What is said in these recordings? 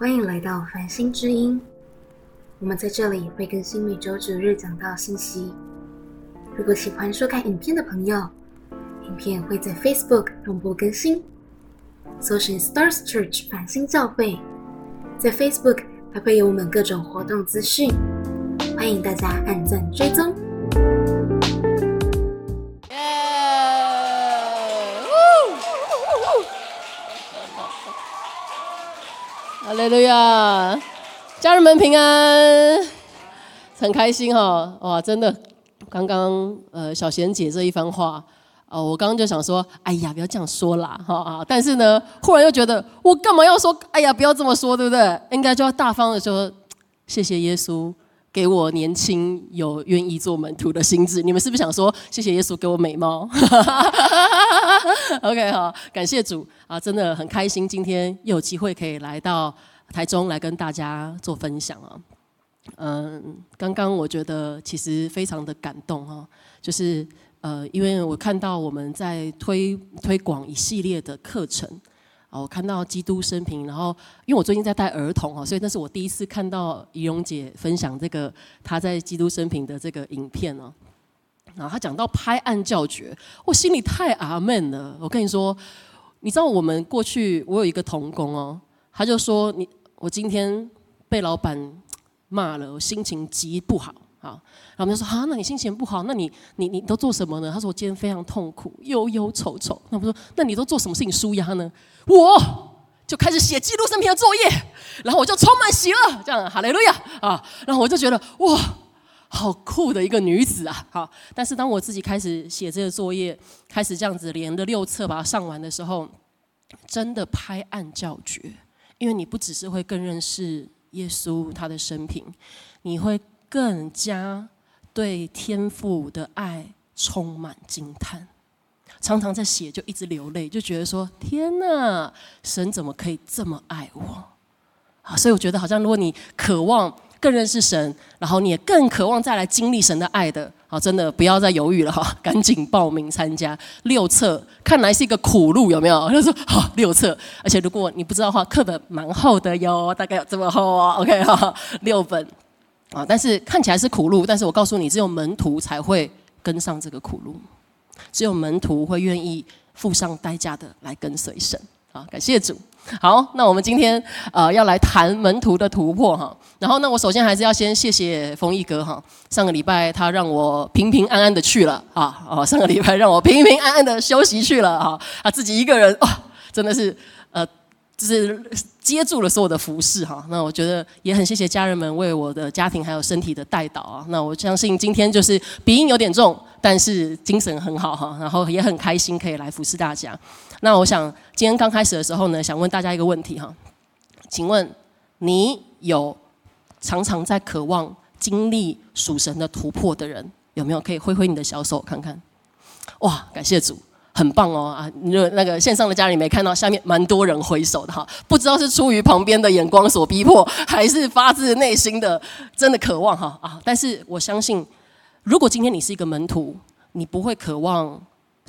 欢迎来到繁星之音。我们在这里会更新每周九日讲到信息。如果喜欢收看影片的朋友，影片会在 Facebook 同步更新。搜寻 Stars Church 繁星教会，在 Facebook 还会有我们各种活动资讯，欢迎大家按赞追踪。哈利路亚，家人们平安，很开心哈哇！真的，刚刚呃小贤姐这一番话啊，我刚刚就想说，哎呀，不要这样说啦哈啊！但是呢，忽然又觉得，我干嘛要说，哎呀，不要这么说，对不对？应该就要大方的说，谢谢耶稣给我年轻有愿意做门徒的心智。你们是不是想说，谢谢耶稣给我美貌？OK 好，感谢主啊，真的很开心，今天又有机会可以来到台中来跟大家做分享啊。嗯，刚刚我觉得其实非常的感动啊，就是呃，因为我看到我们在推推广一系列的课程哦，我看到基督生平，然后因为我最近在带儿童哦，所以那是我第一次看到怡蓉姐分享这个她在基督生平的这个影片哦。然后他讲到拍案叫绝，我心里太阿门了。我跟你说，你知道我们过去我有一个童工哦，他就说你我今天被老板骂了，我心情极不好啊。然后我们就说啊，那你心情不好，那你你你都做什么呢？他说我今天非常痛苦，忧忧愁愁。那我说，那你都做什么事情舒压呢？我就开始写记录生平的作业，然后我就充满喜乐，这样哈利路亚啊。然后我就觉得哇。好酷的一个女子啊！好，但是当我自己开始写这个作业，开始这样子连着六册把它上完的时候，真的拍案叫绝，因为你不只是会更认识耶稣他的生平，你会更加对天父的爱充满惊叹，常常在写就一直流泪，就觉得说天哪，神怎么可以这么爱我？啊，所以我觉得好像如果你渴望。更认识神，然后你也更渴望再来经历神的爱的，好，真的不要再犹豫了哈，赶紧报名参加六册，看来是一个苦路，有没有？他说好 六册，而且如果你不知道的话，课本蛮厚的哟，大概有这么厚哦。OK 哈，六本啊，但是看起来是苦路，但是我告诉你，只有门徒才会跟上这个苦路，只有门徒会愿意付上代价的来跟随神。啊，感谢主。好，那我们今天呃要来谈门徒的突破哈。然后呢，我首先还是要先谢谢丰毅哥哈。上个礼拜他让我平平安安的去了啊，哦，上个礼拜让我平平安安的休息去了啊，他自己一个人哇，真的是，就是接住了所有的服饰哈。那我觉得也很谢谢家人们为我的家庭还有身体的带导啊。那我相信今天就是鼻音有点重，但是精神很好哈，然后也很开心可以来服侍大家。那我想今天刚开始的时候呢，想问大家一个问题哈，请问你有常常在渴望经历属神的突破的人有没有？可以挥挥你的小手看看。哇，感谢主，很棒哦啊！那那个线上的家人没看到下面蛮多人挥手的哈，不知道是出于旁边的眼光所逼迫，还是发自内心的真的渴望哈啊！但是我相信，如果今天你是一个门徒，你不会渴望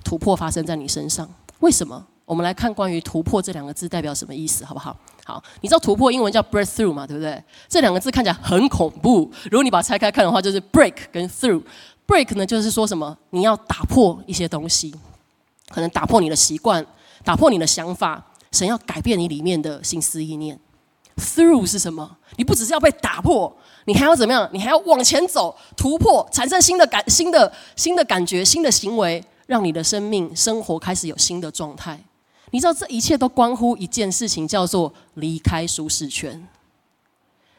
突破发生在你身上。为什么？我们来看关于“突破”这两个字代表什么意思，好不好？好，你知道“突破”英文叫 “breakthrough” 嘛，对不对？这两个字看起来很恐怖。如果你把它拆开看的话，就是 “break” 跟 “through”。break 呢，就是说什么？你要打破一些东西，可能打破你的习惯，打破你的想法，神要改变你里面的心思意念。through 是什么？你不只是要被打破，你还要怎么样？你还要往前走，突破，产生新的感、新的、新的感觉、新的行为。让你的生命生活开始有新的状态，你知道这一切都关乎一件事情，叫做离开舒适圈。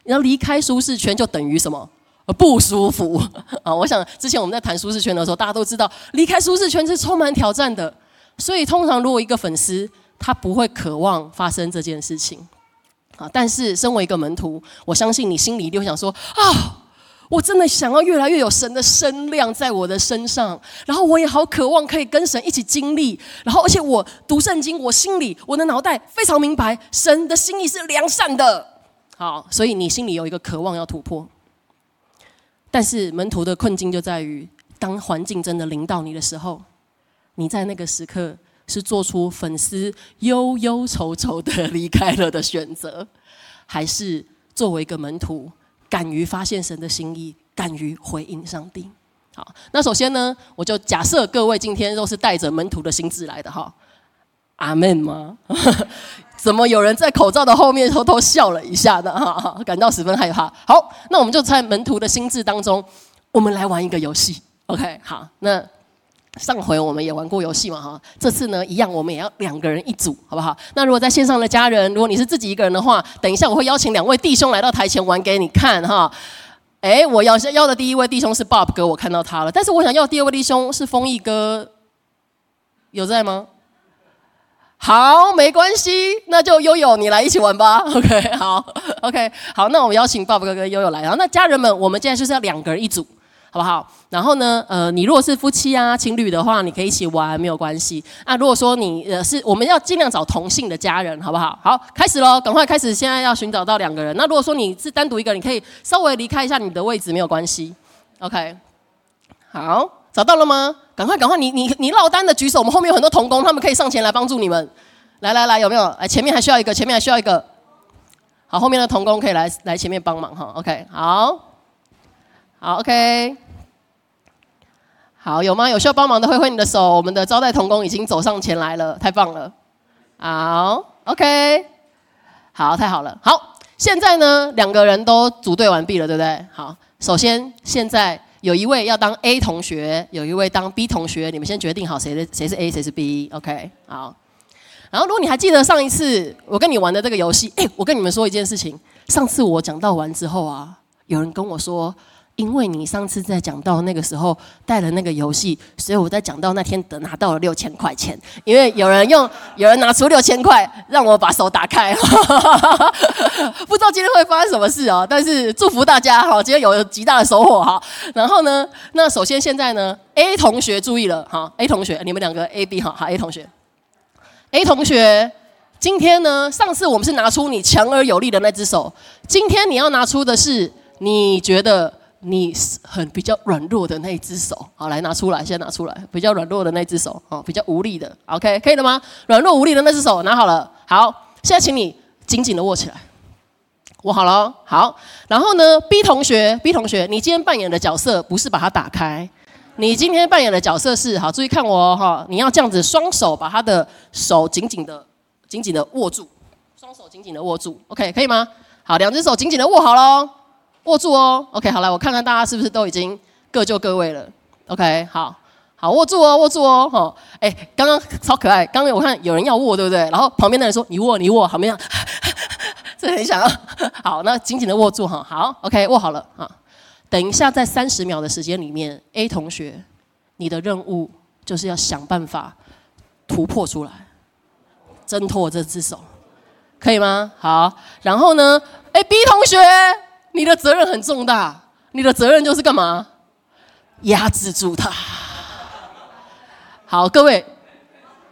然后离开舒适圈就等于什么？不舒服 啊！我想之前我们在谈舒适圈的时候，大家都知道离开舒适圈是充满挑战的。所以通常如果一个粉丝他不会渴望发生这件事情啊，但是身为一个门徒，我相信你心里一定会想说啊。我真的想要越来越有神的声量在我的身上，然后我也好渴望可以跟神一起经历，然后而且我读圣经，我心里我的脑袋非常明白神的心意是良善的。好，所以你心里有一个渴望要突破，但是门徒的困境就在于，当环境真的临到你的时候，你在那个时刻是做出粉丝忧忧愁愁的离开了的选择。还是作为一个门徒，敢于发现神的心意，敢于回应上帝？好，那首先呢，我就假设各位今天都是带着门徒的心智来的哈，阿门吗？怎么有人在口罩的后面偷偷笑了一下呢？哈，感到十分害怕。好，那我们就在门徒的心智当中，我们来玩一个游戏。OK，好，那上回我们也玩过游戏嘛哈，这次呢一样，我们也要两个人一组，好不好？那如果在线上的家人，如果你是自己一个人的话，等一下我会邀请两位弟兄来到台前玩给你看哈。哎，我要要的第一位弟兄是 Bob 哥，我看到他了。但是我想要第二位弟兄是丰毅哥，有在吗？好，没关系，那就悠悠你来一起玩吧。OK，好，OK，好，那我们邀请爸爸哥哥悠悠来。然后那家人们，我们现在就是要两个人一组。好不好？然后呢？呃，你如果是夫妻啊、情侣的话，你可以一起玩，没有关系。啊，如果说你呃是，我们要尽量找同性的家人，好不好？好，开始喽，赶快开始！现在要寻找到两个人。那如果说你是单独一个，你可以稍微离开一下你的位置，没有关系。OK，好，找到了吗？赶快，赶快！你你你落单的举手，我们后面有很多童工，他们可以上前来帮助你们。来来来，有没有？哎，前面还需要一个，前面还需要一个。好，后面的童工可以来来前面帮忙哈。OK，好。好，OK，好，有吗？有需要帮忙的，挥挥你的手。我们的招待童工已经走上前来了，太棒了。好，OK，好，太好了。好，现在呢，两个人都组队完毕了，对不对？好，首先现在有一位要当 A 同学，有一位当 B 同学，你们先决定好谁的谁是 A，谁是 B，OK？好。然后，如果你还记得上一次我跟你玩的这个游戏，哎，我跟你们说一件事情。上次我讲到完之后啊，有人跟我说。因为你上次在讲到那个时候带了那个游戏，所以我在讲到那天得拿到了六千块钱。因为有人用，有人拿出六千块让我把手打开，不知道今天会发生什么事哦。但是祝福大家哈，今天有极大的收获哈。然后呢，那首先现在呢，A 同学注意了哈，A 同学，你们两个 A B 哈，好 A 同学，A 同学，今天呢，上次我们是拿出你强而有力的那只手，今天你要拿出的是你觉得。你是很比较软弱的那一只手，好，来拿出来，先拿出来，比较软弱的那只手，哦，比较无力的，OK，可以了吗？软弱无力的那只手拿好了，好，现在请你紧紧的握起来，握好了，好，然后呢，B 同学，B 同学，你今天扮演的角色不是把它打开，你今天扮演的角色是，好，注意看我哈，你要这样子，双手把他的手紧紧的、紧紧的握住，双手紧紧的握住，OK，可以吗？好，两只手紧紧的握好喽。握住哦，OK，好来，我看看大家是不是都已经各就各位了，OK，好，好握住哦，握住哦，哈，哎，刚刚超可爱，刚刚我看有人要握，对不对？然后旁边的人说你握，你握，好没有？这很想要，好，那紧紧的握住哈，好，OK，握好了啊。等一下，在三十秒的时间里面，A 同学，你的任务就是要想办法突破出来，挣脱这只手，可以吗？好，然后呢，哎，B 同学。你的责任很重大，你的责任就是干嘛？压制住他。好，各位，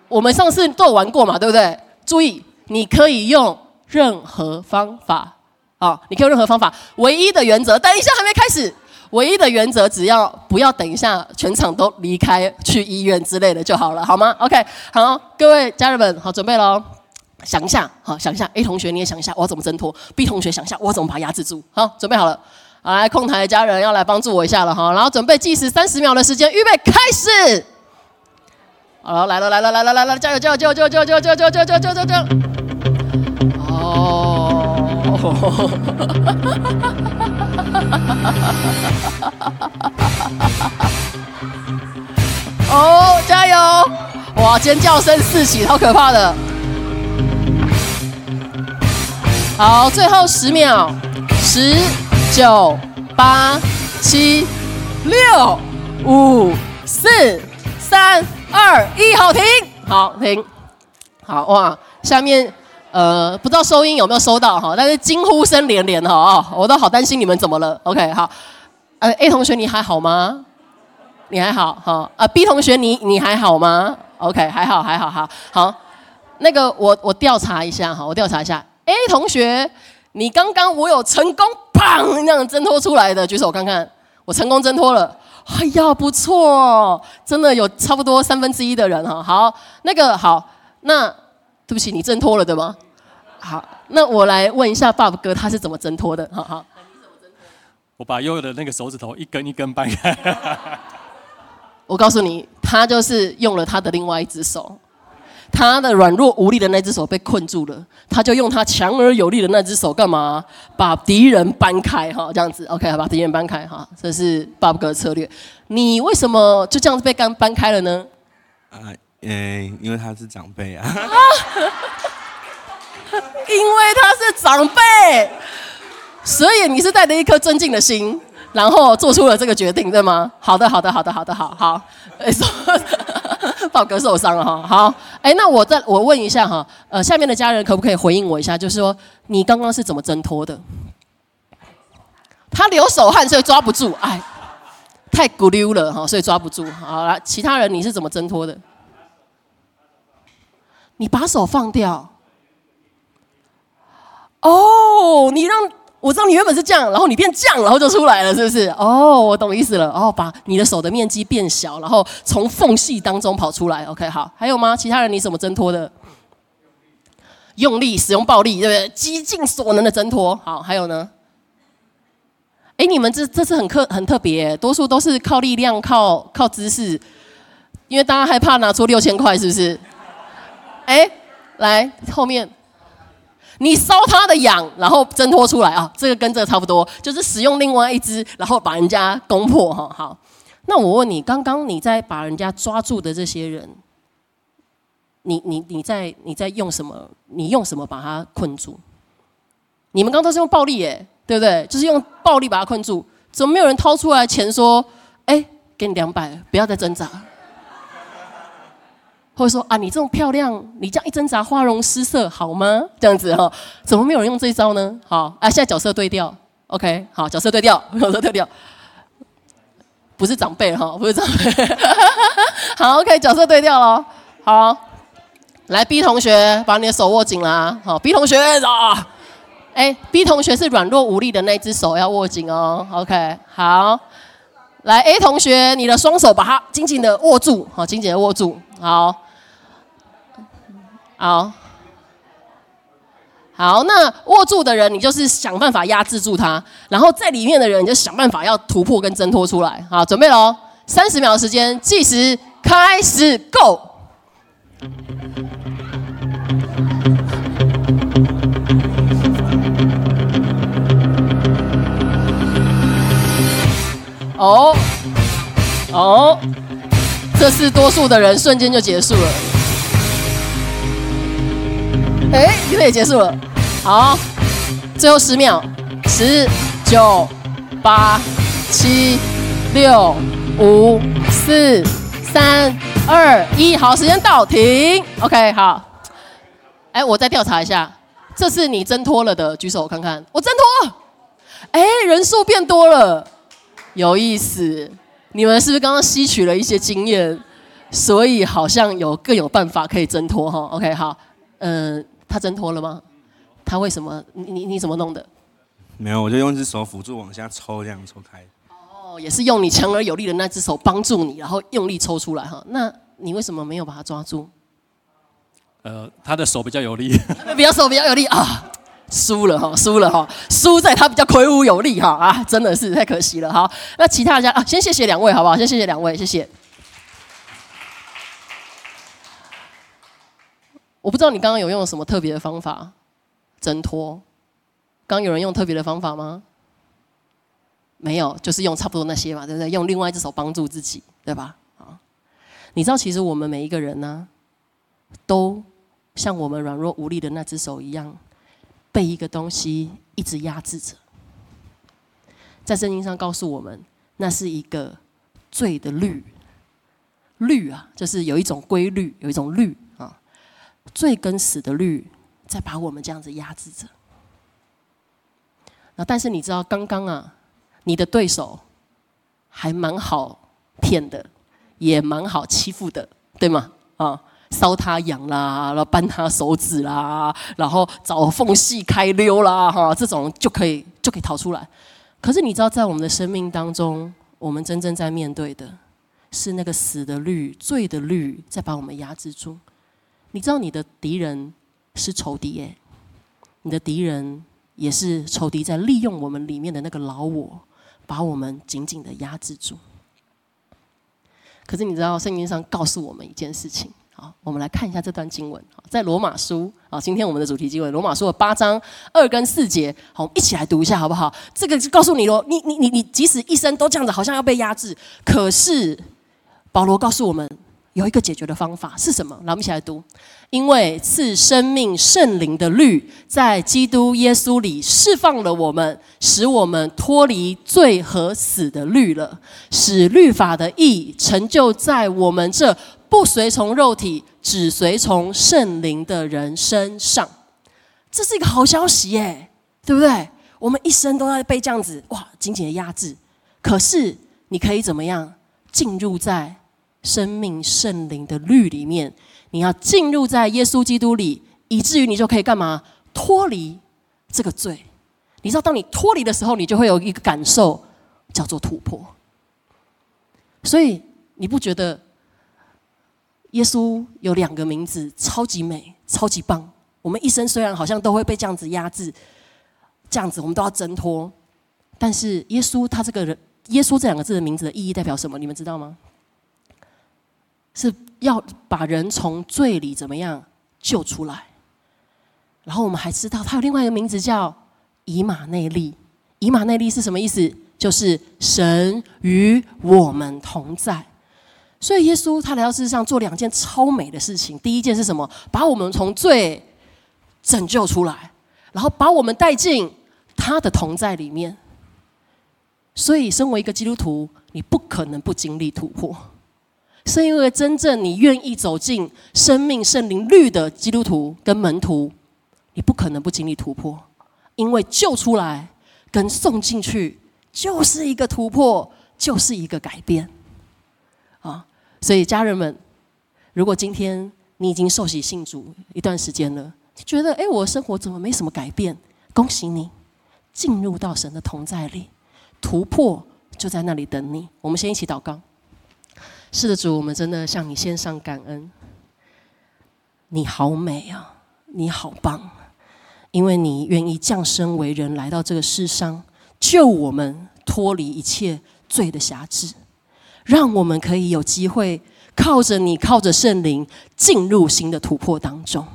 我们上次都玩过嘛，对不对？注意，你可以用任何方法啊，你可以用任何方法。唯一的原则，等一下还没开始。唯一的原则，只要不要等一下全场都离开去医院之类的就好了，好吗？OK，好，各位家人们，好，准备喽。想一下，好，想一下。A 同学，你也想一下，我要怎么挣脱？B 同学，想一下，我要怎么把它压制住？好，准备好了，来，控台的家人要来帮助我一下了哈。然后准备计时三十秒的时间，预备开始。好了，来了，来了，来了，来了，加油，加油，加油，加油，加油，加油，加油，加油，加油，加油，加油！哦，加油！哇，尖叫声四起，好可怕的。好，最后十秒，十、九、八、七、六、五、四、三、二、一，好停，好停，好哇！下面呃，不知道收音有没有收到哈？但是惊呼声连连哈啊，我都好担心你们怎么了。OK，好，呃，A 同学你还好吗？你还好哈？啊，B 同学你你还好吗？OK，还好还好哈好，那个我我调查一下哈，我调查一下。A 同学，你刚刚我有成功，砰，那样挣脱出来的，举手看看，我成功挣脱了。哎呀，不错，真的有差不多三分之一的人哈。好，那个好，那对不起，你挣脱了对吗？好，那我来问一下爸爸哥，他是怎么挣脱的？好好。我把悠悠的那个手指头一根一根掰开。我告诉你，他就是用了他的另外一只手，他的软弱无力的那只手被困住了，他就用他强而有力的那只手干嘛？把敌人搬开哈，这样子，OK，把敌人搬开哈，这是爸爸哥的策略。你为什么就这样子被刚搬开了呢？啊，嗯，因为他是长辈啊。因为他是长辈。所以你是带着一颗尊敬的心，然后做出了这个决定，对吗？好的，好的，好的，好的，好好。哎，宝哥受伤了哈。好，哎，那我再我问一下哈，呃，下面的家人可不可以回应我一下？就是说，你刚刚是怎么挣脱的？他流手汗，所以抓不住。哎，太骨溜了哈，所以抓不住。好了，其他人你是怎么挣脱的？你把手放掉。哦，你让。我知道你原本是这样，然后你变这样，然后就出来了，是不是？哦，我懂意思了。哦，把你的手的面积变小，然后从缝隙当中跑出来。OK，好，还有吗？其他人你怎么挣脱的？用力使用暴力，对不对？极尽所能的挣脱。好，还有呢？哎，你们这这次很特很特别，多数都是靠力量、靠靠姿势，因为大家害怕拿出六千块，是不是？哎，来后面。你烧他的痒，然后挣脱出来啊！这个跟这个差不多，就是使用另外一只，然后把人家攻破哈。好，那我问你，刚刚你在把人家抓住的这些人，你你你在你在用什么？你用什么把他困住？你们刚都是用暴力耶，对不对？就是用暴力把他困住。怎么没有人掏出来钱说，哎，给你两百，不要再挣扎？或者说啊，你这么漂亮，你这样一挣扎，花容失色，好吗？这样子哈，怎么没有人用这招呢？好，啊，现在角色对调，OK，好，角色对调，角色对调，不是长辈哈，不是长辈，好，OK，角色对调了，好，来 B 同学，把你的手握紧啦，好，B 同学啊，哎，B 同学是软弱无力的那只手要握紧哦，OK，好，来 A 同学，你的双手把它紧紧的握住，好，紧紧的握住，好。好，好，那握住的人，你就是想办法压制住他，然后在里面的人，你就想办法要突破跟挣脱出来。好，准备喽，三十秒时间，计时开始，Go。哦，哦，这是多数的人瞬间就结束了。哎，预备结束了，好，最后十秒，十、九、八、七、六、五、四、三、二、一，好，时间到，停，OK，好。哎，我再调查一下，这是你挣脱了的，举手看看，我挣脱，哎，人数变多了，有意思，你们是不是刚刚吸取了一些经验，所以好像有更有办法可以挣脱哈？OK，好，嗯。他挣脱了吗？他为什么？你你你怎么弄的？没有，我就用一只手辅助往下抽，这样抽开。哦，也是用你强而有力的那只手帮助你，然后用力抽出来哈。那你为什么没有把它抓住？呃，他的手比较有力，比较手比较有力啊，输了哈，输了哈，输在他比较魁梧有力哈啊，真的是太可惜了哈。那其他家啊，先谢谢两位好不好？先谢谢两位，谢谢。我不知道你刚刚有用什么特别的方法挣脱？刚有人用特别的方法吗？没有，就是用差不多那些嘛，对不对？用另外一只手帮助自己，对吧？啊，你知道其实我们每一个人呢，都像我们软弱无力的那只手一样，被一个东西一直压制着。在圣经上告诉我们，那是一个罪的律，律啊，就是有一种规律，有一种律。罪跟死的律在把我们这样子压制着。那但是你知道，刚刚啊，你的对手还蛮好骗的，也蛮好欺负的，对吗？啊，搔他痒啦，然后扳他手指啦，然后找缝隙开溜啦，哈，这种就可以就可以逃出来。可是你知道，在我们的生命当中，我们真正在面对的是那个死的律、罪的律，在把我们压制住。你知道你的敌人是仇敌耶，你的敌人也是仇敌在利用我们里面的那个老我，把我们紧紧的压制住。可是你知道圣经上告诉我们一件事情，好，我们来看一下这段经文，在罗马书啊，今天我们的主题经文，罗马书的八章二跟四节，好，我们一起来读一下好不好？这个就告诉你喽，你你你你，即使一生都这样子，好像要被压制，可是保罗告诉我们。有一个解决的方法是什么？来，我们一起来读。因为赐生命圣灵的律，在基督耶稣里释放了我们，使我们脱离罪和死的律了，使律法的义成就在我们这不随从肉体、只随从圣灵的人身上。这是一个好消息耶，对不对？我们一生都在被这样子哇紧紧的压制，可是你可以怎么样进入在？生命圣灵的律里面，你要进入在耶稣基督里，以至于你就可以干嘛？脱离这个罪。你知道，当你脱离的时候，你就会有一个感受，叫做突破。所以，你不觉得耶稣有两个名字，超级美、超级棒？我们一生虽然好像都会被这样子压制，这样子我们都要挣脱，但是耶稣他这个人，耶稣这两个字的名字的意义代表什么？你们知道吗？是要把人从罪里怎么样救出来？然后我们还知道，他有另外一个名字叫以马内利。以马内利是什么意思？就是神与我们同在。所以耶稣他来到世上做两件超美的事情。第一件是什么？把我们从罪拯救出来，然后把我们带进他的同在里面。所以，身为一个基督徒，你不可能不经历突破。是因为真正你愿意走进生命圣灵律的基督徒跟门徒，你不可能不经历突破，因为救出来跟送进去就是一个突破，就是一个改变啊！所以家人们，如果今天你已经受洗信主一段时间了，觉得哎，我生活怎么没什么改变？恭喜你，进入到神的同在里，突破就在那里等你。我们先一起祷告。是的，主，我们真的向你献上感恩。你好美啊，你好棒，因为你愿意降生为人，来到这个世上，救我们脱离一切罪的辖制，让我们可以有机会靠着你，靠着圣灵，进入新的突破当中，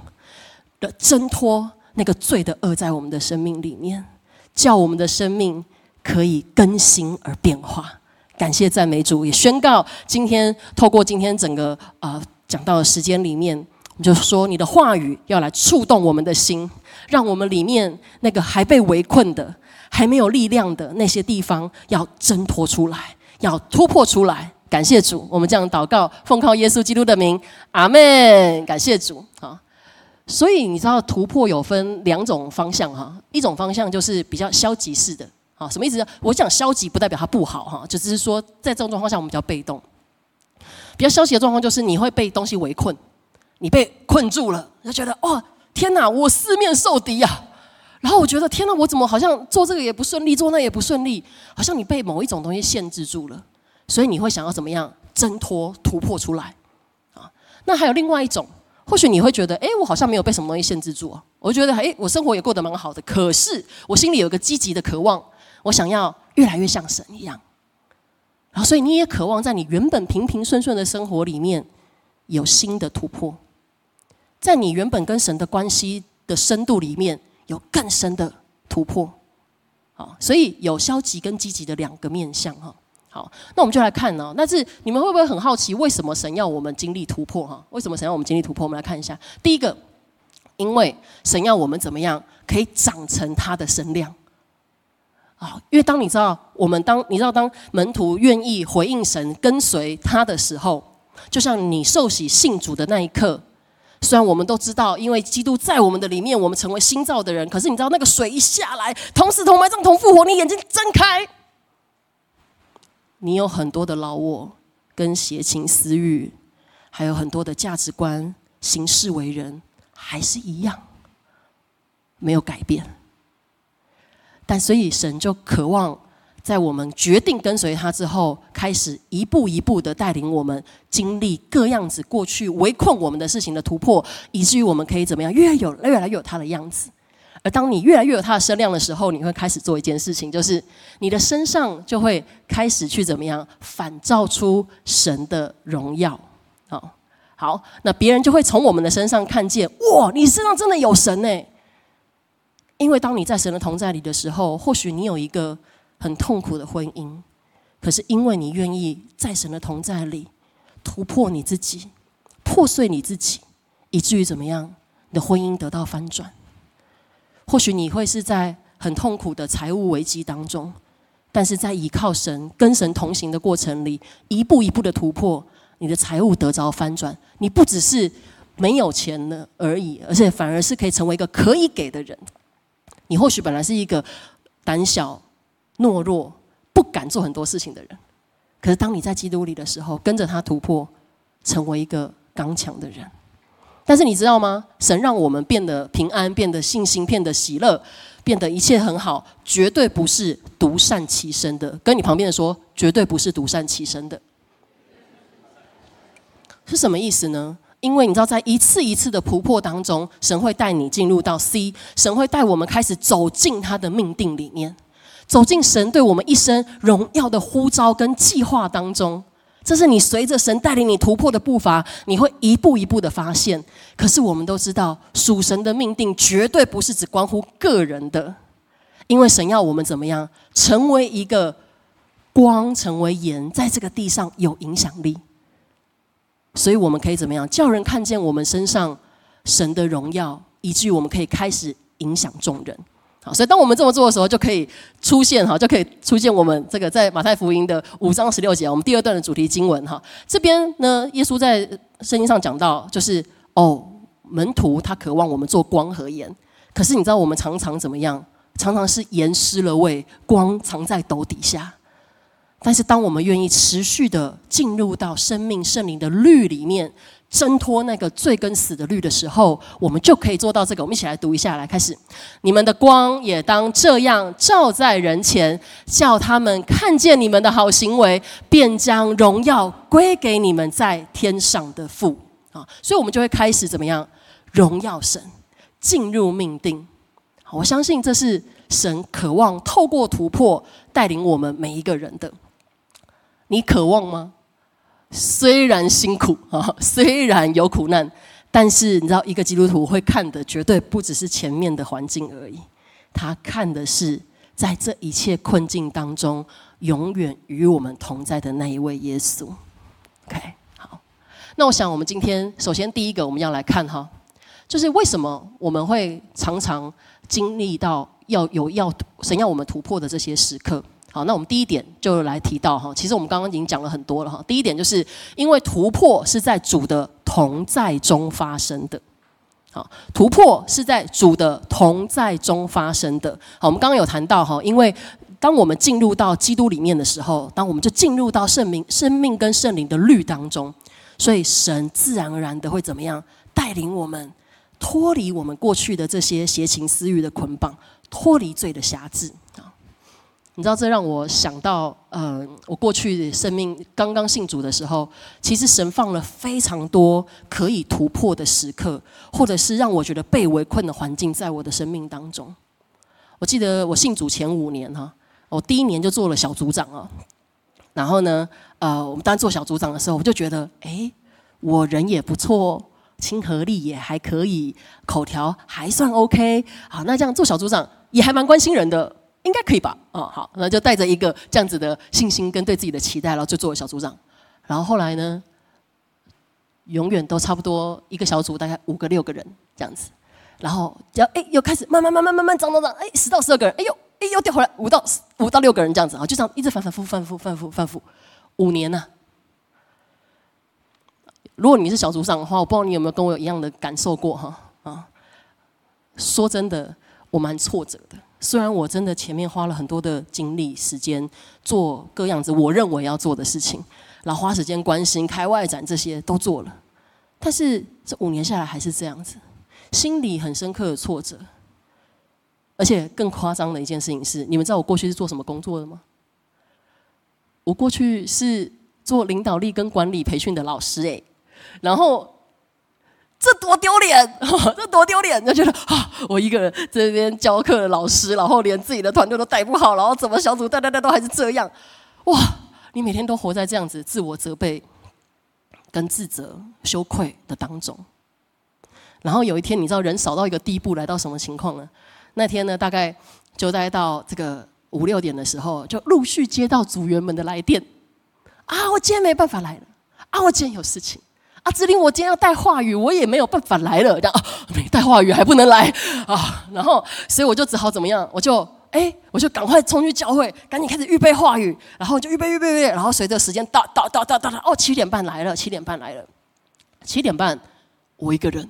的挣脱那个罪的恶在我们的生命里面，叫我们的生命可以更新而变化。感谢赞美主，也宣告今天透过今天整个呃讲到的时间里面，我们就说你的话语要来触动我们的心，让我们里面那个还被围困的、还没有力量的那些地方，要挣脱出来，要突破出来。感谢主，我们这样祷告，奉靠耶稣基督的名，阿门。感谢主啊！所以你知道突破有分两种方向哈，一种方向就是比较消极式的。好，什么意思？我讲消极不代表它不好哈，就只是说在这种状况下我们比较被动。比较消极的状况就是你会被东西围困，你被困住了，就觉得哦天哪，我四面受敌呀！然后我觉得天哪，我怎么好像做这个也不顺利，做那也不顺利，好像你被某一种东西限制住了，所以你会想要怎么样挣脱、突破出来啊？那还有另外一种，或许你会觉得，哎，我好像没有被什么东西限制住啊，我觉得哎，我生活也过得蛮好的，可是我心里有个积极的渴望。我想要越来越像神一样，然后所以你也渴望在你原本平平顺顺的生活里面有新的突破，在你原本跟神的关系的深度里面有更深的突破。好，所以有消极跟积极的两个面向哈。好，那我们就来看呢。那是你们会不会很好奇，为什么神要我们经历突破哈？为什么神要我们经历突破？我们来看一下，第一个，因为神要我们怎么样可以长成他的身量。啊，因为当你知道我们当你知道当门徒愿意回应神跟随他的时候，就像你受洗信主的那一刻，虽然我们都知道，因为基督在我们的里面，我们成为新造的人。可是你知道那个水一下来，同死同埋葬同复活，你眼睛睁开，你有很多的老我跟邪情私欲，还有很多的价值观、行事为人还是一样，没有改变。但所以神就渴望在我们决定跟随他之后，开始一步一步的带领我们经历各样子过去围困我们的事情的突破，以至于我们可以怎么样，越有越来越有他的样子。而当你越来越有它的声量的时候，你会开始做一件事情，就是你的身上就会开始去怎么样反照出神的荣耀。好，好，那别人就会从我们的身上看见，哇，你身上真的有神呢。因为当你在神的同在里的时候，或许你有一个很痛苦的婚姻，可是因为你愿意在神的同在里突破你自己，破碎你自己，以至于怎么样，你的婚姻得到翻转。或许你会是在很痛苦的财务危机当中，但是在依靠神、跟神同行的过程里，一步一步的突破，你的财务得着翻转。你不只是没有钱了而已，而且反而是可以成为一个可以给的人。你或许本来是一个胆小、懦弱、不敢做很多事情的人，可是当你在基督里的时候，跟着他突破，成为一个刚强的人。但是你知道吗？神让我们变得平安，变得信心，变得喜乐，变得一切很好，绝对不是独善其身的。跟你旁边的说，绝对不是独善其身的，是什么意思呢？因为你知道，在一次一次的突破当中，神会带你进入到 C，神会带我们开始走进他的命定里面，走进神对我们一生荣耀的呼召跟计划当中。这是你随着神带领你突破的步伐，你会一步一步的发现。可是我们都知道，属神的命定绝对不是只关乎个人的，因为神要我们怎么样，成为一个光，成为盐，在这个地上有影响力。所以我们可以怎么样，叫人看见我们身上神的荣耀，以至于我们可以开始影响众人。好，所以当我们这么做的时候，就可以出现哈，就可以出现我们这个在马太福音的五章十六节，我们第二段的主题经文哈。这边呢，耶稣在圣经上讲到，就是哦，门徒他渴望我们做光和盐，可是你知道我们常常怎么样？常常是盐失了味，光藏在斗底下。但是当我们愿意持续的进入到生命圣灵的律里面。挣脱那个罪跟死的律的时候，我们就可以做到这个。我们一起来读一下，来开始。你们的光也当这样照在人前，叫他们看见你们的好行为，便将荣耀归给你们在天上的父啊！所以，我们就会开始怎么样荣耀神，进入命定。我相信这是神渴望透过突破带领我们每一个人的。你渴望吗？虽然辛苦啊，虽然有苦难，但是你知道，一个基督徒会看的绝对不只是前面的环境而已，他看的是在这一切困境当中，永远与我们同在的那一位耶稣。OK，好，那我想我们今天首先第一个我们要来看哈，就是为什么我们会常常经历到要有要神要我们突破的这些时刻。好，那我们第一点就来提到哈，其实我们刚刚已经讲了很多了哈。第一点就是因为突破是在主的同在中发生的，好，突破是在主的同在中发生的。好，我们刚刚有谈到哈，因为当我们进入到基督里面的时候，当我们就进入到圣命、生命跟圣灵的律当中，所以神自然而然的会怎么样带领我们脱离我们过去的这些邪情私欲的捆绑，脱离罪的辖制。你知道这让我想到，呃，我过去生命刚刚信主的时候，其实神放了非常多可以突破的时刻，或者是让我觉得被围困的环境，在我的生命当中。我记得我信主前五年哈，我第一年就做了小组长啊，然后呢，呃，我们当做小组长的时候，我就觉得，哎，我人也不错，亲和力也还可以，口条还算 OK，好，那这样做小组长也还蛮关心人的。应该可以吧？哦，好，那就带着一个这样子的信心跟对自己的期待，然后就做了小组长。然后后来呢，永远都差不多一个小组大概五个六个人这样子。然后只要哎又开始慢慢慢慢慢慢涨涨涨，哎十到十二个人，哎呦哎又掉回来五到五到六个人这样子啊，就这样一直反反复复反复反复反复五年呢。如果你是小组长的话，我不知道你有没有跟我有一样的感受过哈啊？说真的，我蛮挫折的。虽然我真的前面花了很多的精力时间做各样子我认为要做的事情，然后花时间关心开外展这些都做了，但是这五年下来还是这样子，心里很深刻的挫折。而且更夸张的一件事情是，你们知道我过去是做什么工作的吗？我过去是做领导力跟管理培训的老师诶，然后。这多丢脸，这多丢脸！就觉得啊，我一个人这边教课的老师，然后连自己的团队都带不好，然后怎么小组带带带都还是这样，哇！你每天都活在这样子自我责备、跟自责、羞愧的当中。然后有一天，你知道人少到一个地步，来到什么情况呢？那天呢，大概就待到这个五六点的时候，就陆续接到组员们的来电。啊，我今天没办法来了。啊，我今天有事情。啊，志玲，我今天要带话语，我也没有办法来了。这样啊，没带话语还不能来啊。然后，所以我就只好怎么样？我就哎，我就赶快冲去教会，赶紧开始预备话语。然后就预备预备预备。然后随着时间到到到到到了，哦，七点半来了，七点半来了。七点半，我一个人。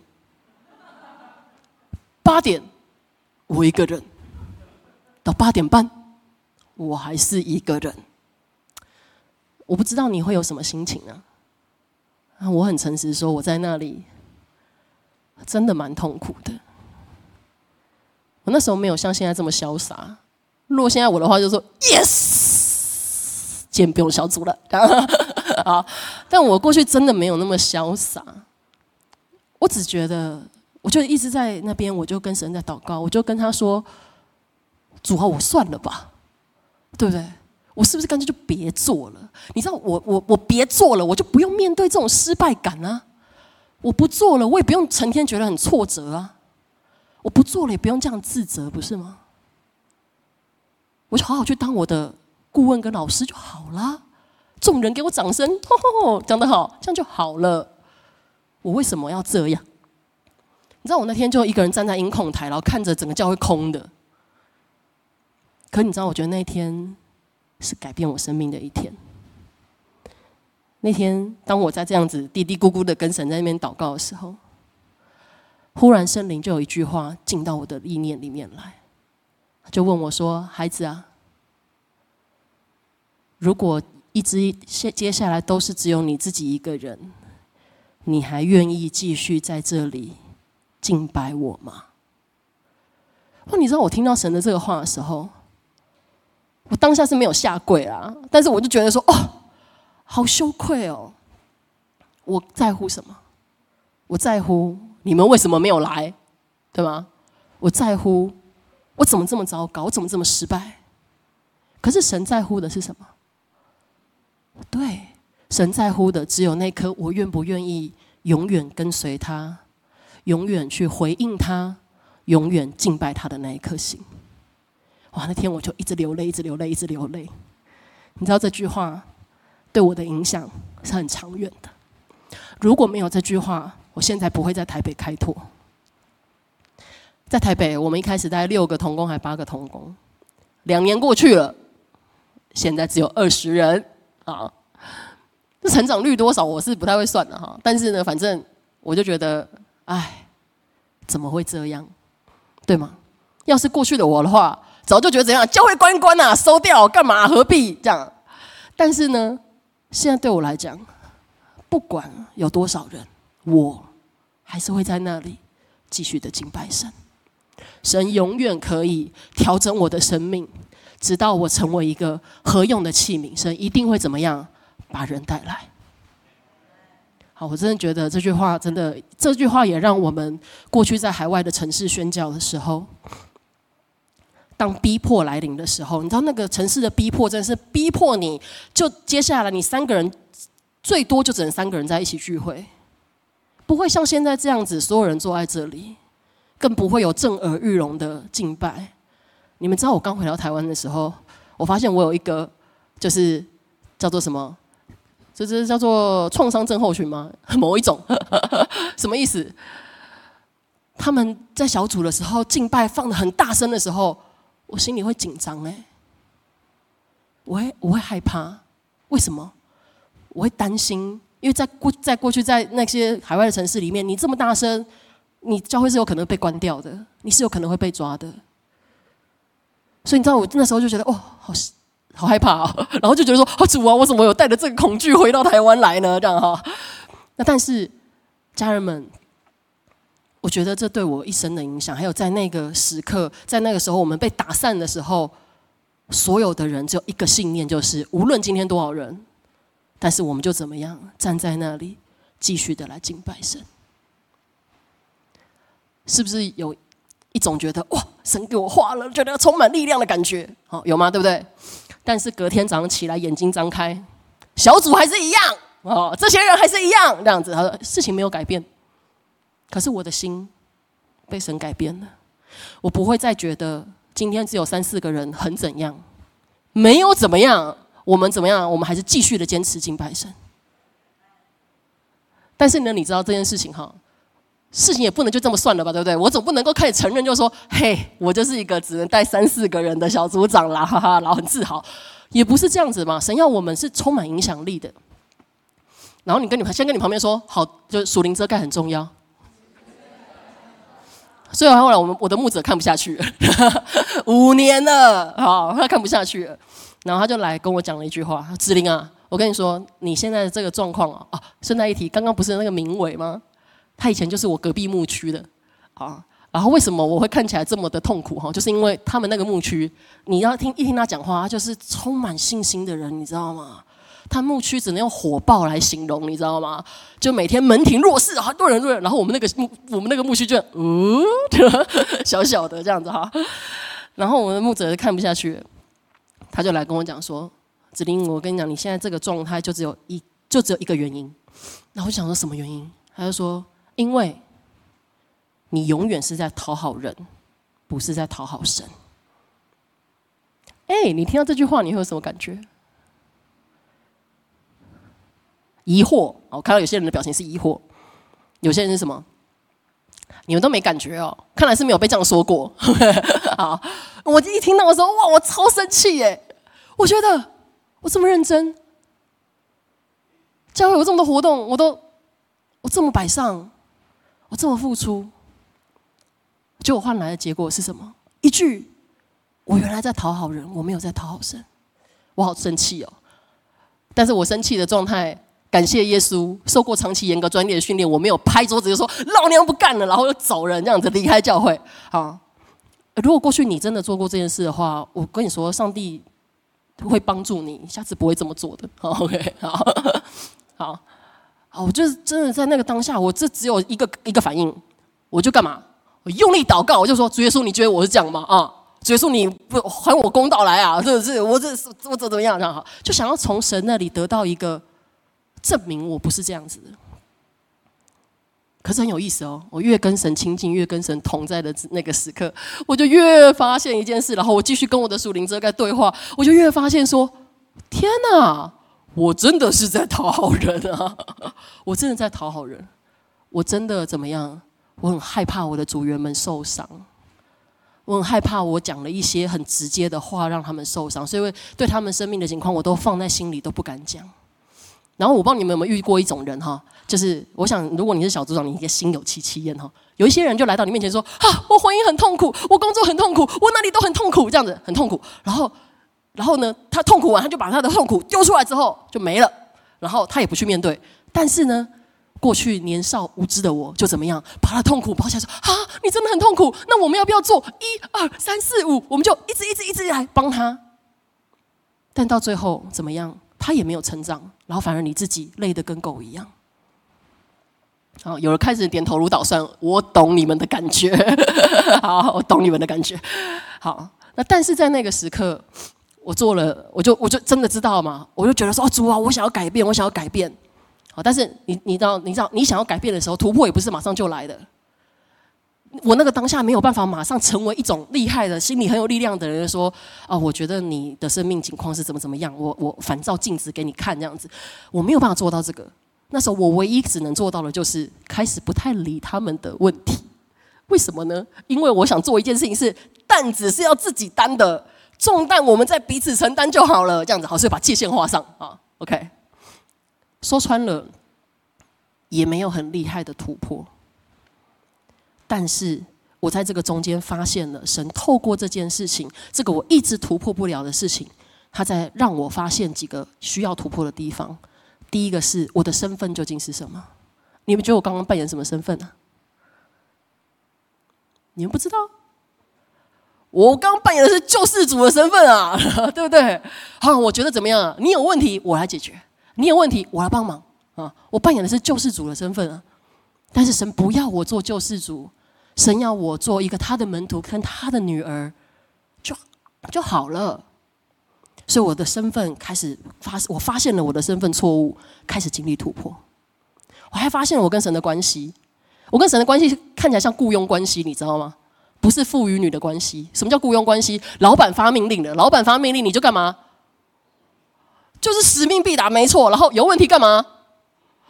八点，我一个人。到八点半，我还是一个人。我不知道你会有什么心情啊？我很诚实说，我在那里真的蛮痛苦的。我那时候没有像现在这么潇洒。如果现在我的话，就说 yes，见不用小组了。啊，但我过去真的没有那么潇洒。我只觉得，我就一直在那边，我就跟神在祷告，我就跟他说：“主啊，我算了吧，对不对？”我是不是干脆就别做了？你知道，我我我别做了，我就不用面对这种失败感啊！我不做了，我也不用成天觉得很挫折啊！我不做了，也不用这样自责，不是吗？我就好好去当我的顾问跟老师就好了。众人给我掌声，吼吼吼讲得好，这样就好了。我为什么要这样？你知道，我那天就一个人站在音控台，然后看着整个教会空的。可你知道，我觉得那天。是改变我生命的一天。那天，当我在这样子嘀嘀咕咕的跟神在那边祷告的时候，忽然圣灵就有一句话进到我的意念里面来，就问我说：“孩子啊，如果一直接接下来都是只有你自己一个人，你还愿意继续在这里敬拜我吗？”哦，你知道我听到神的这个话的时候。我当下是没有下跪啊，但是我就觉得说，哦，好羞愧哦。我在乎什么？我在乎你们为什么没有来，对吗？我在乎我怎么这么糟糕，我怎么这么失败？可是神在乎的是什么？对，神在乎的只有那颗我愿不愿意永远跟随他，永远去回应他，永远敬拜他的那一颗心。哇！那天我就一直流泪，一直流泪，一直流泪。你知道这句话对我的影响是很长远的。如果没有这句话，我现在不会在台北开拓。在台北，我们一开始大概六个童工，还八个童工。两年过去了，现在只有二十人啊。这成长率多少，我是不太会算的哈。但是呢，反正我就觉得，哎，怎么会这样？对吗？要是过去的我的话。早就觉得怎样，教会关关呐，收掉干嘛？何必这样？但是呢，现在对我来讲，不管有多少人，我还是会在那里继续的敬拜神。神永远可以调整我的生命，直到我成为一个合用的器皿。神一定会怎么样把人带来？好，我真的觉得这句话真的，这句话也让我们过去在海外的城市宣教的时候。当逼迫来临的时候，你知道那个城市的逼迫真的是逼迫你，就接下来你三个人最多就只能三个人在一起聚会，不会像现在这样子所有人坐在这里，更不会有震耳欲聋的敬拜。你们知道我刚回到台湾的时候，我发现我有一个就是叫做什么，这这叫做创伤症候群吗？某一种 什么意思？他们在小组的时候敬拜放的很大声的时候。我心里会紧张哎，我会我会害怕，为什么？我会担心，因为在过在过去在那些海外的城市里面，你这么大声，你教会是有可能被关掉的，你是有可能会被抓的。所以你知道，我那时候就觉得哦，好好害怕哦，然后就觉得说，哦主啊，我怎么有带着这个恐惧回到台湾来呢？这样哈。那但是家人们。我觉得这对我一生的影响，还有在那个时刻，在那个时候我们被打散的时候，所有的人只有一个信念，就是无论今天多少人，但是我们就怎么样站在那里，继续的来敬拜神。是不是有一种觉得哇，神给我画了，觉得充满力量的感觉？好，有吗？对不对？但是隔天早上起来，眼睛张开，小组还是一样哦，这些人还是一样这样子。他说事情没有改变，可是我的心被神改变了，我不会再觉得今天只有三四个人很怎样，没有怎么样，我们怎么样？我们还是继续的坚持敬拜神。但是呢，你知道这件事情哈，事情也不能就这么算了吧，对不对？我总不能够开始承认，就说，嘿，我就是一个只能带三四个人的小组长啦，哈哈，然后很自豪，也不是这样子嘛。神要我们是充满影响力的。然后你跟你先跟你旁边说，好，就属灵遮盖很重要。所以后来我们我的牧者看不下去了，五年了，好，他看不下去了，然后他就来跟我讲了一句话：子玲啊。我跟你说，你现在的这个状况啊，啊，顺带一提，刚刚不是那个明伟吗？他以前就是我隔壁牧区的，啊，然后为什么我会看起来这么的痛苦哈？就是因为他们那个牧区，你要听一听他讲话，他就是充满信心的人，你知道吗？他牧区只能用火爆来形容，你知道吗？就每天门庭若市，很多人，多人，然后我们那个牧，我们那个牧区就嗯，小小的这样子哈，然后我们的牧者看不下去，他就来跟我讲说。子林，我跟你讲，你现在这个状态就只有一，就只有一个原因。然后我想说什么原因？他就说，因为你永远是在讨好人，不是在讨好神。哎，你听到这句话，你会有什么感觉？疑惑。我看到有些人的表情是疑惑，有些人是什么？你们都没感觉哦，看来是没有被这样说过。好，我一听到的时候，哇，我超生气耶！我觉得。我这么认真，教会有这么多活动，我都我这么摆上，我这么付出，结果换来的结果是什么？一句，我原来在讨好人，我没有在讨好神，我好生气哦！但是我生气的状态，感谢耶稣，受过长期严格专业的训练，我没有拍桌子就说老娘不干了，然后就走人，这样子离开教会。好，如果过去你真的做过这件事的话，我跟你说，上帝。会帮助你，下次不会这么做的。好 OK，好，好，好，我就是真的在那个当下，我这只有一个一个反应，我就干嘛？我用力祷告，我就说：主耶稣，你觉得我是这样吗？啊，主耶稣，你不还我公道来啊？是不是？我这是我怎怎么样？这样好，就想要从神那里得到一个证明，我不是这样子的。可是很有意思哦，我越跟神亲近，越跟神同在的那个时刻，我就越发现一件事。然后我继续跟我的属灵遮盖对话，我就越发现说：天哪，我真的是在讨好人啊！我真的在讨好人，我真的怎么样？我很害怕我的组员们受伤，我很害怕我讲了一些很直接的话让他们受伤，所以对他们生命的情况我都放在心里，都不敢讲。然后我不知道你们有没有遇过一种人哈，就是我想如果你是小组长，你应该心有戚戚焉哈。有一些人就来到你面前说：啊，我婚姻很痛苦，我工作很痛苦，我哪里都很痛苦，这样子很痛苦。然后，然后呢，他痛苦完，他就把他的痛苦丢出来之后就没了。然后他也不去面对。但是呢，过去年少无知的我就怎么样，把他痛苦包起来说：啊，你真的很痛苦，那我们要不要做一二三四五？我们就一直一直一直来帮他。但到最后怎么样？他也没有成长，然后反而你自己累得跟狗一样。好，有人开始点头如捣蒜，我懂你们的感觉。好，我懂你们的感觉。好，那但是在那个时刻，我做了，我就我就真的知道嘛，我就觉得说，哦，主啊，我想要改变，我想要改变。好，但是你你知道，你知道，你想要改变的时候，突破也不是马上就来的。我那个当下没有办法马上成为一种厉害的、心里很有力量的人，说：“哦，我觉得你的生命情况是怎么怎么样，我我反照镜子给你看这样子。”我没有办法做到这个。那时候我唯一只能做到的，就是开始不太理他们的问题。为什么呢？因为我想做一件事情，是担子是要自己担的，重担我们在彼此承担就好了。这样子好，所以把界限画上啊。OK，说穿了，也没有很厉害的突破。但是我在这个中间发现了神透过这件事情，这个我一直突破不了的事情，他在让我发现几个需要突破的地方。第一个是我的身份究竟是什么？你们觉得我刚刚扮演什么身份呢？你们不知道？我刚扮演的是救世主的身份啊，对不对？好，我觉得怎么样啊？你有问题，我来解决；你有问题，我来帮忙啊！我扮演的是救世主的身份啊。但是神不要我做救世主，神要我做一个他的门徒，跟他的女儿，就就好了。所以我的身份开始发，我发现了我的身份错误，开始经历突破。我还发现了我跟神的关系，我跟神的关系看起来像雇佣关系，你知道吗？不是父与女的关系。什么叫雇佣关系？老板发命令的，老板发命令你就干嘛？就是使命必达，没错。然后有问题干嘛？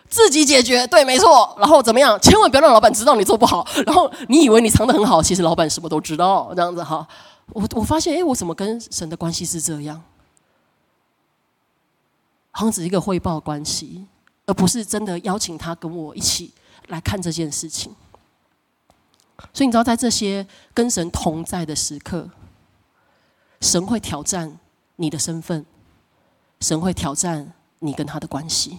自己解决，对，没错。然后怎么样？千万不要让老板知道你做不好。然后你以为你藏得很好，其实老板什么都知道。这样子哈，我我发现，哎，我怎么跟神的关系是这样？好像只是一个汇报关系，而不是真的邀请他跟我一起来看这件事情。所以你知道，在这些跟神同在的时刻，神会挑战你的身份，神会挑战你跟他的关系。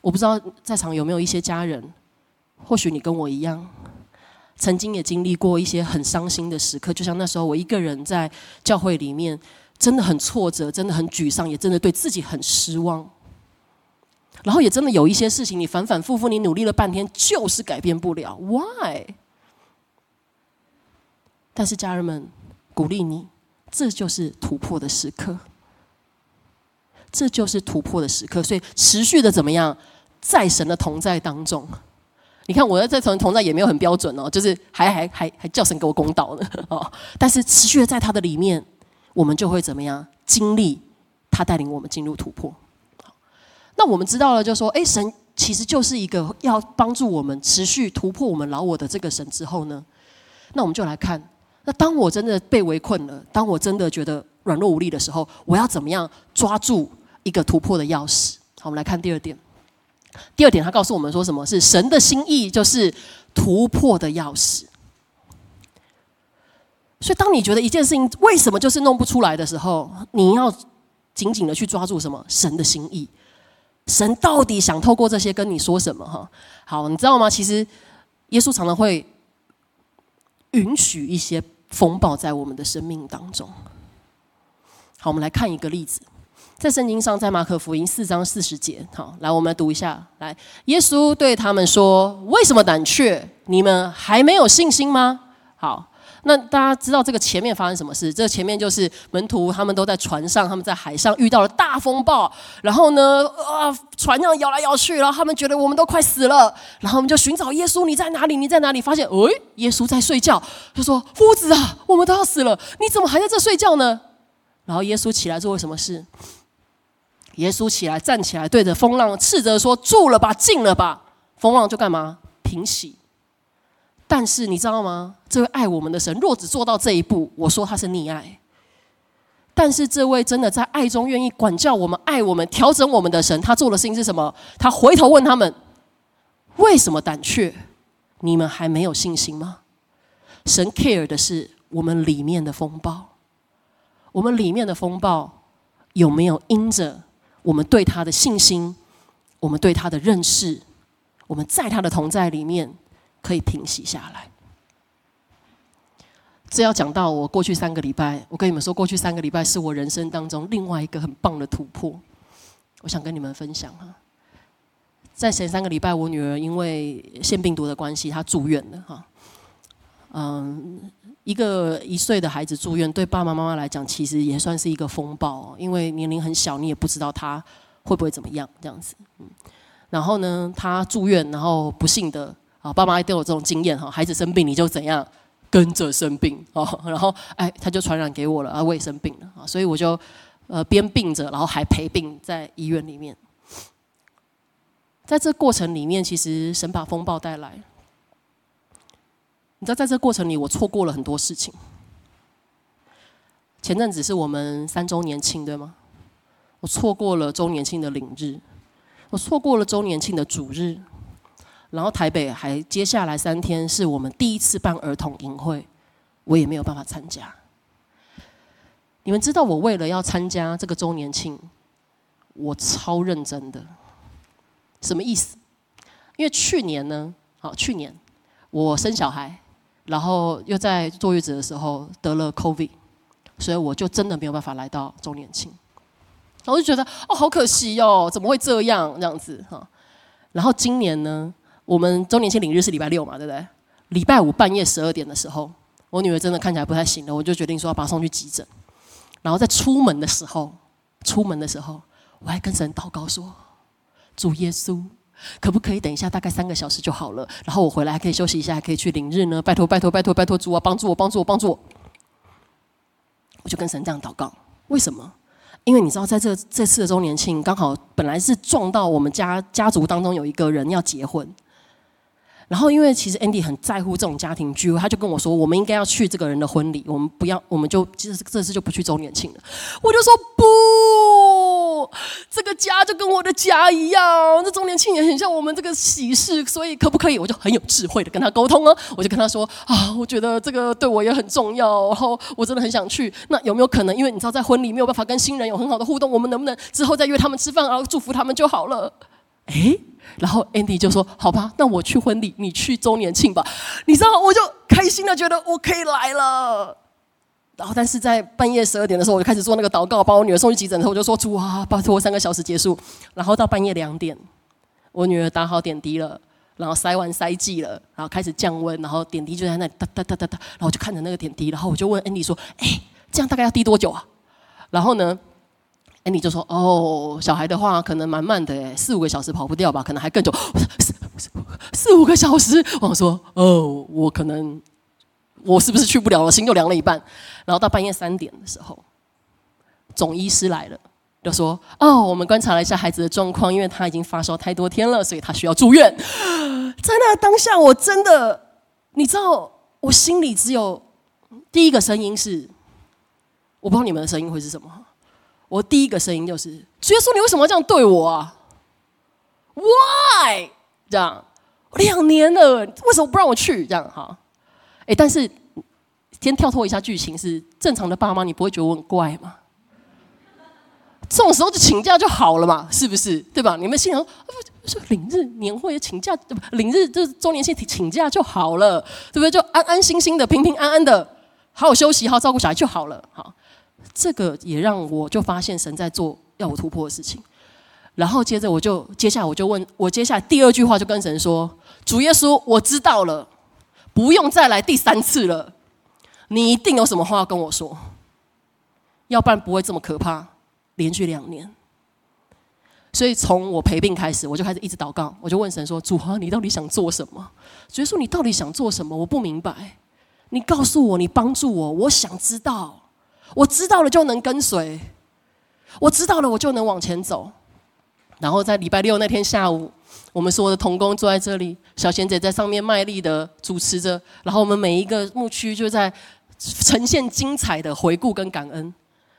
我不知道在场有没有一些家人，或许你跟我一样，曾经也经历过一些很伤心的时刻，就像那时候我一个人在教会里面，真的很挫折，真的很沮丧，也真的对自己很失望。然后也真的有一些事情，你反反复复，你努力了半天，就是改变不了。Why？但是家人们鼓励你，这就是突破的时刻。这就是突破的时刻，所以持续的怎么样，在神的同在当中。你看，我在这层同在也没有很标准哦，就是还还还还叫神给我公道呢 哦。但是持续的在他的里面，我们就会怎么样经历他带领我们进入突破。那我们知道了，就说，哎，神其实就是一个要帮助我们持续突破我们老我的这个神之后呢，那我们就来看，那当我真的被围困了，当我真的觉得软弱无力的时候，我要怎么样抓住？一个突破的钥匙。好，我们来看第二点。第二点，他告诉我们说，什么是神的心意，就是突破的钥匙。所以，当你觉得一件事情为什么就是弄不出来的时候，你要紧紧的去抓住什么？神的心意。神到底想透过这些跟你说什么？哈，好，你知道吗？其实耶稣常常会允许一些风暴在我们的生命当中。好，我们来看一个例子。在圣经上，在马可福音四章四十节，好，来我们读一下。来，耶稣对他们说：“为什么胆怯？你们还没有信心吗？”好，那大家知道这个前面发生什么事？这前面就是门徒他们都在船上，他们在海上遇到了大风暴，然后呢，啊，船上摇来摇去，然后他们觉得我们都快死了，然后我们就寻找耶稣，你在哪里？你在哪里？发现，哎，耶稣在睡觉。就说：“夫子啊，我们都要死了，你怎么还在这睡觉呢？”然后耶稣起来做了什么事？耶稣起来，站起来，对着风浪斥责说：“住了吧，静了吧。”风浪就干嘛？平息。但是你知道吗？这位爱我们的神，若只做到这一步，我说他是溺爱。但是这位真的在爱中愿意管教我们、爱我们、调整我们的神，他做的事情是什么？他回头问他们：“为什么胆怯？你们还没有信心吗？”神 care 的是我们里面的风暴，我们里面的风暴有没有因着？我们对他的信心，我们对他的认识，我们在他的同在里面可以平息下来。这要讲到我过去三个礼拜，我跟你们说，过去三个礼拜是我人生当中另外一个很棒的突破。我想跟你们分享哈，在前三个礼拜，我女儿因为腺病毒的关系，她住院了哈。嗯。一个一岁的孩子住院，对爸爸妈妈来讲，其实也算是一个风暴，因为年龄很小，你也不知道他会不会怎么样这样子。嗯，然后呢，他住院，然后不幸的啊，爸妈都有这种经验哈，孩子生病你就怎样跟着生病哦，然后哎，他就传染给我了啊，我也生病了啊，所以我就呃边病着，然后还陪病在医院里面。在这过程里面，其实神把风暴带来。你知道，在这过程里，我错过了很多事情。前阵子是我们三周年庆，对吗？我错过了周年庆的领日，我错过了周年庆的主日，然后台北还接下来三天是我们第一次办儿童营会，我也没有办法参加。你们知道，我为了要参加这个周年庆，我超认真的。什么意思？因为去年呢，好，去年我生小孩。然后又在坐月子的时候得了 COVID，所以我就真的没有办法来到周年庆。我就觉得哦，好可惜哦，怎么会这样这样子哈？然后今年呢，我们周年庆领日是礼拜六嘛，对不对？礼拜五半夜十二点的时候，我女儿真的看起来不太行了，我就决定说要把她送去急诊。然后在出门的时候，出门的时候，我还跟神祷告说：“主耶稣，可不可以等一下大概三个小时就好了？然后我回来还可以休息一下，还可以去领日呢？拜托拜托拜托拜托主啊，帮助我帮助我帮助我！”我就跟神这样祷告。为什么？因为你知道，在这这次的周年庆，刚好本来是撞到我们家家族当中有一个人要结婚。然后，因为其实 Andy 很在乎这种家庭聚会，他就跟我说，我们应该要去这个人的婚礼，我们不要，我们就其实这次就不去周年庆了。我就说不，这个家就跟我的家一样，这周年庆也很像我们这个喜事，所以可不可以？我就很有智慧的跟他沟通哦，我就跟他说啊，我觉得这个对我也很重要，然后我真的很想去。那有没有可能？因为你知道，在婚礼没有办法跟新人有很好的互动，我们能不能之后再约他们吃饭，然后祝福他们就好了？诶。然后 Andy 就说：“好吧，那我去婚礼，你去周年庆吧。”你知道，我就开心的觉得我可以来了。然后，但是在半夜十二点的时候，我就开始做那个祷告，把我女儿送去急诊的时候，我就说：“主啊，拜托三个小时结束。”然后到半夜两点，我女儿打好点滴了，然后塞完塞剂了，然后开始降温，然后点滴就在那里哒哒哒哒哒，然后我就看着那个点滴，然后我就问 Andy 说：“哎，这样大概要滴多久啊？”然后呢？哎，你就说哦，小孩的话可能蛮慢的，四五个小时跑不掉吧，可能还更久。四四五个小时，我说哦，我可能我是不是去不了了？心又凉了一半。然后到半夜三点的时候，总医师来了，就说哦，我们观察了一下孩子的状况，因为他已经发烧太多天了，所以他需要住院。在那当下，我真的，你知道，我心里只有第一个声音是，我不知道你们的声音会是什么。我第一个声音就是：主耶稣，你为什么要这样对我啊？Why？这样两年了，为什么不让我去？这样哈？哎，但是先跳脱一下剧情，是正常的爸妈，你不会觉得我很怪吗？这种时候就请假就好了嘛，是不是？对吧？你们心想说领日年会请假，不领日就是周年庆请假就好了，对不对？就安安心心的、平平安安的，好好休息，好好照顾小孩就好了，好。这个也让我就发现神在做要我突破的事情，然后接着我就接下来我就问我接下来第二句话就跟神说：主耶稣，我知道了，不用再来第三次了。你一定有什么话要跟我说，要不然不会这么可怕。连续两年，所以从我陪病开始，我就开始一直祷告，我就问神说：主啊，你到底想做什么？主耶稣，你到底想做什么？我不明白，你告诉我，你帮助我，我想知道。我知道了就能跟随，我知道了我就能往前走。然后在礼拜六那天下午，我们所有的童工坐在这里，小贤姐在上面卖力的主持着，然后我们每一个牧区就在呈现精彩的回顾跟感恩。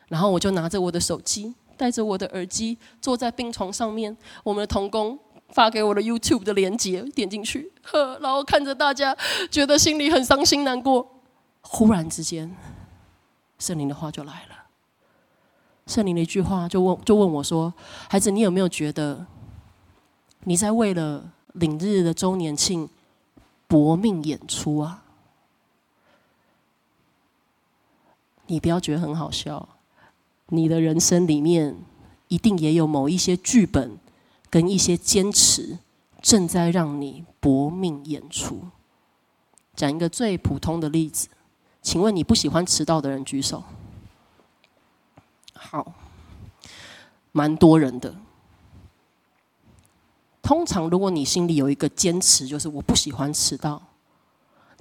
然后我就拿着我的手机，带着我的耳机，坐在病床上面，我们的童工发给我的 YouTube 的链接，点进去，呵，然后看着大家，觉得心里很伤心难过。忽然之间。圣灵的话就来了。圣灵的一句话就问，就问我说：“孩子，你有没有觉得你在为了领日的周年庆搏命演出啊？你不要觉得很好笑，你的人生里面一定也有某一些剧本跟一些坚持，正在让你搏命演出。讲一个最普通的例子。”请问你不喜欢迟到的人举手。好，蛮多人的。通常，如果你心里有一个坚持，就是我不喜欢迟到，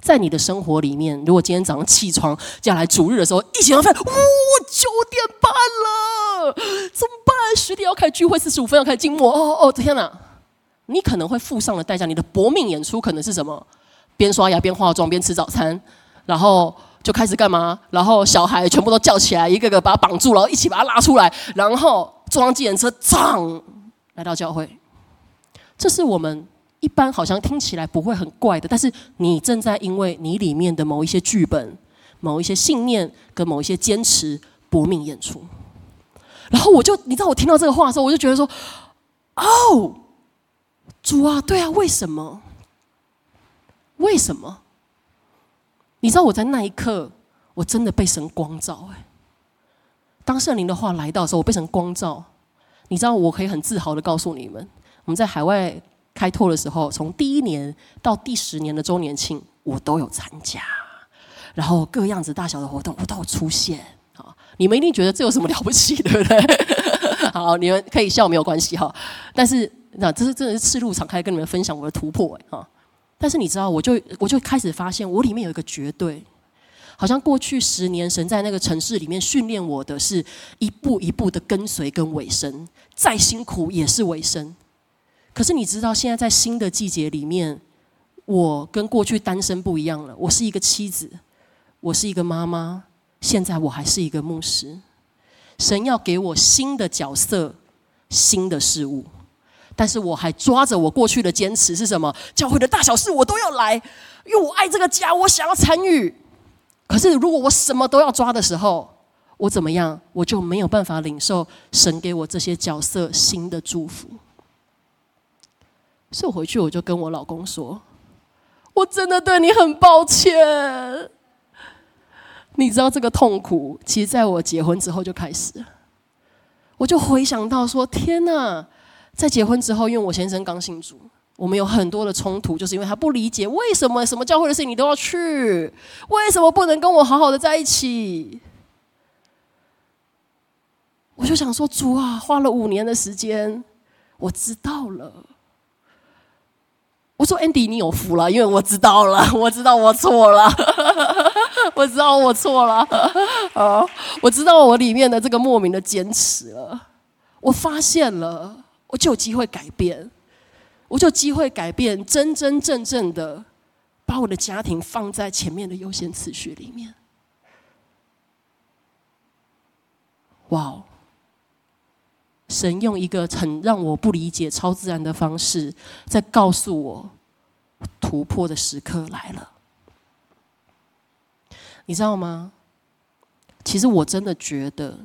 在你的生活里面，如果今天早上起床接下来主日的时候一起要饭，哇，九点半了，怎么办？十点要开聚会，四十五分要开静默。哦哦，天哪！你可能会付上的代价，你的搏命演出可能是什么？边刷牙边化妆边吃早餐，然后。就开始干嘛？然后小孩全部都叫起来，一个个把他绑住，然后一起把他拉出来，然后坐上计程车，噌来到教会。这是我们一般好像听起来不会很怪的，但是你正在因为你里面的某一些剧本、某一些信念跟某一些坚持搏命演出。然后我就，你知道，我听到这个话的时候，我就觉得说：“哦，主啊，对啊，为什么？为什么？”你知道我在那一刻，我真的被神光照哎。当圣灵的话来到的时候，我被神光照。你知道，我可以很自豪的告诉你们，我们在海外开拓的时候，从第一年到第十年的周年庆，我都有参加，然后各样子大小的活动我都有出现。好，你们一定觉得这有什么了不起，对不对？好，你们可以笑没有关系哈。但是那这是真的是赤露敞开跟你们分享我的突破哎哈。但是你知道，我就我就开始发现，我里面有一个绝对。好像过去十年，神在那个城市里面训练我的是一步一步的跟随跟尾声，再辛苦也是尾声。可是你知道，现在在新的季节里面，我跟过去单身不一样了。我是一个妻子，我是一个妈妈，现在我还是一个牧师。神要给我新的角色、新的事物，但是我还抓着我过去的坚持是什么？教会的大小事我都要来，因为我爱这个家，我想要参与。可是，如果我什么都要抓的时候，我怎么样？我就没有办法领受神给我这些角色新的祝福。所以我回去我就跟我老公说：“我真的对你很抱歉。”你知道这个痛苦，其实在我结婚之后就开始了。我就回想到说：“天哪，在结婚之后，因为我先生刚信主。”我们有很多的冲突，就是因为他不理解为什么什么教会的事情你都要去，为什么不能跟我好好的在一起？我就想说，主啊，花了五年的时间，我知道了。我说，Andy，你有福了，因为我知道了，我知道我错了，我知道我错了，啊，我知道我里面的这个莫名的坚持了，我发现了，我就有机会改变。我就有机会改变，真真正正的把我的家庭放在前面的优先次序里面。哇哦！神用一个很让我不理解、超自然的方式，在告诉我突破的时刻来了。你知道吗？其实我真的觉得，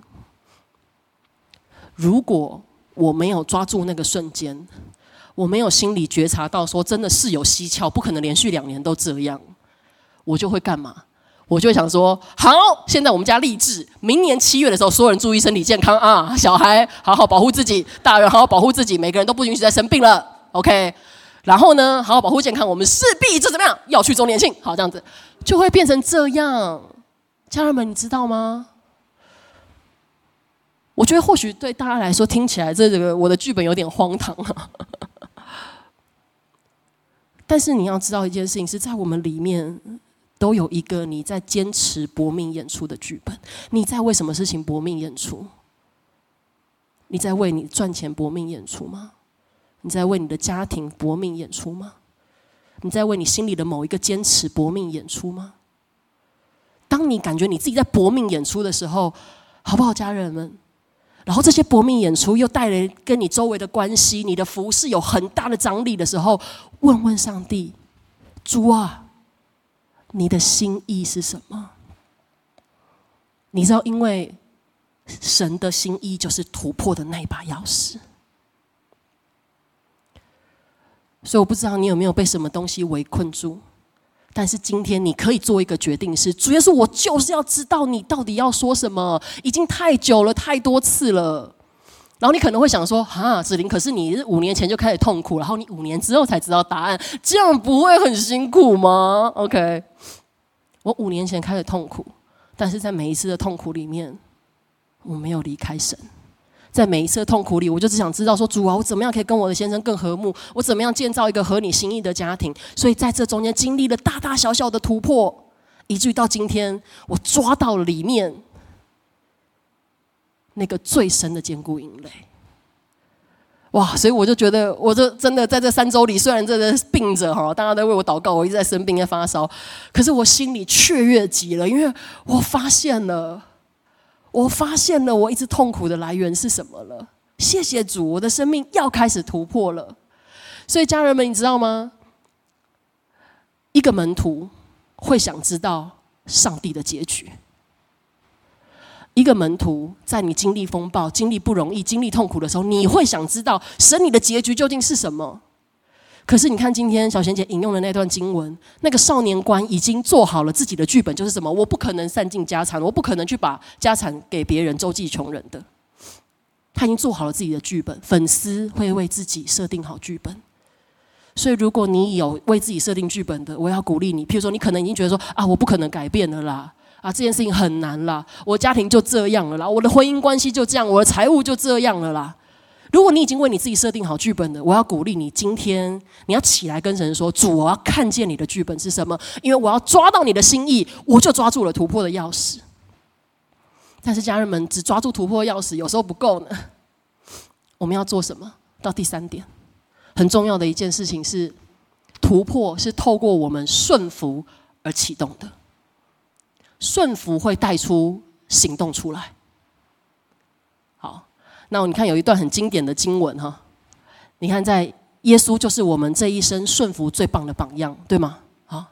如果我没有抓住那个瞬间。我没有心理觉察到，说真的是有蹊跷，不可能连续两年都这样，我就会干嘛？我就想说，好，现在我们家立志，明年七月的时候，所有人注意身体健康啊，小孩好好保护自己，大人好好保护自己，每个人都不允许再生病了，OK？然后呢，好好保护健康，我们势必就怎么样，要去周年庆，好，这样子就会变成这样。家人们，你知道吗？我觉得或许对大家来说，听起来这个我的剧本有点荒唐啊。但是你要知道一件事情，是在我们里面都有一个你在坚持搏命演出的剧本。你在为什么事情搏命演出？你在为你赚钱搏命演出吗？你在为你的家庭搏命演出吗？你在为你心里的某一个坚持搏命演出吗？当你感觉你自己在搏命演出的时候，好不好，家人们？然后这些搏命演出又带来跟你周围的关系，你的服饰有很大的张力的时候，问问上帝：主啊，你的心意是什么？你知道，因为神的心意就是突破的那把钥匙。所以我不知道你有没有被什么东西围困住。但是今天你可以做一个决定，是主要是我就是要知道你到底要说什么，已经太久了，太多次了。然后你可能会想说：“哈，子琳，可是你五年前就开始痛苦，然后你五年之后才知道答案，这样不会很辛苦吗？”OK，我五年前开始痛苦，但是在每一次的痛苦里面，我没有离开神。在每一次的痛苦里，我就只想知道说：主啊，我怎么样可以跟我的先生更和睦？我怎么样建造一个合你心意的家庭？所以在这中间经历了大大小小的突破，以至于到今天，我抓到里面那个最深的坚固营垒。哇！所以我就觉得，我这真的在这三周里，虽然真的病着哈，大家都为我祷告，我一直在生病在发烧，可是我心里雀跃极了，因为我发现了。我发现了，我一直痛苦的来源是什么了？谢谢主，我的生命要开始突破了。所以家人们，你知道吗？一个门徒会想知道上帝的结局。一个门徒在你经历风暴、经历不容易、经历痛苦的时候，你会想知道神你的结局究竟是什么？可是你看，今天小贤姐引用的那段经文，那个少年官已经做好了自己的剧本，就是什么？我不可能散尽家产，我不可能去把家产给别人周济穷人的。他已经做好了自己的剧本，粉丝会为自己设定好剧本。所以，如果你有为自己设定剧本的，我要鼓励你。譬如说，你可能已经觉得说啊，我不可能改变了啦，啊，这件事情很难啦，我家庭就这样了啦，我的婚姻关系就这样，我的财务就这样了啦。如果你已经为你自己设定好剧本的，我要鼓励你，今天你要起来跟神说：主，我要看见你的剧本是什么，因为我要抓到你的心意，我就抓住了突破的钥匙。但是家人们，只抓住突破的钥匙有时候不够呢。我们要做什么？到第三点。很重要的一件事情是，突破是透过我们顺服而启动的，顺服会带出行动出来。那你看有一段很经典的经文哈，你看在耶稣就是我们这一生顺服最棒的榜样，对吗？啊，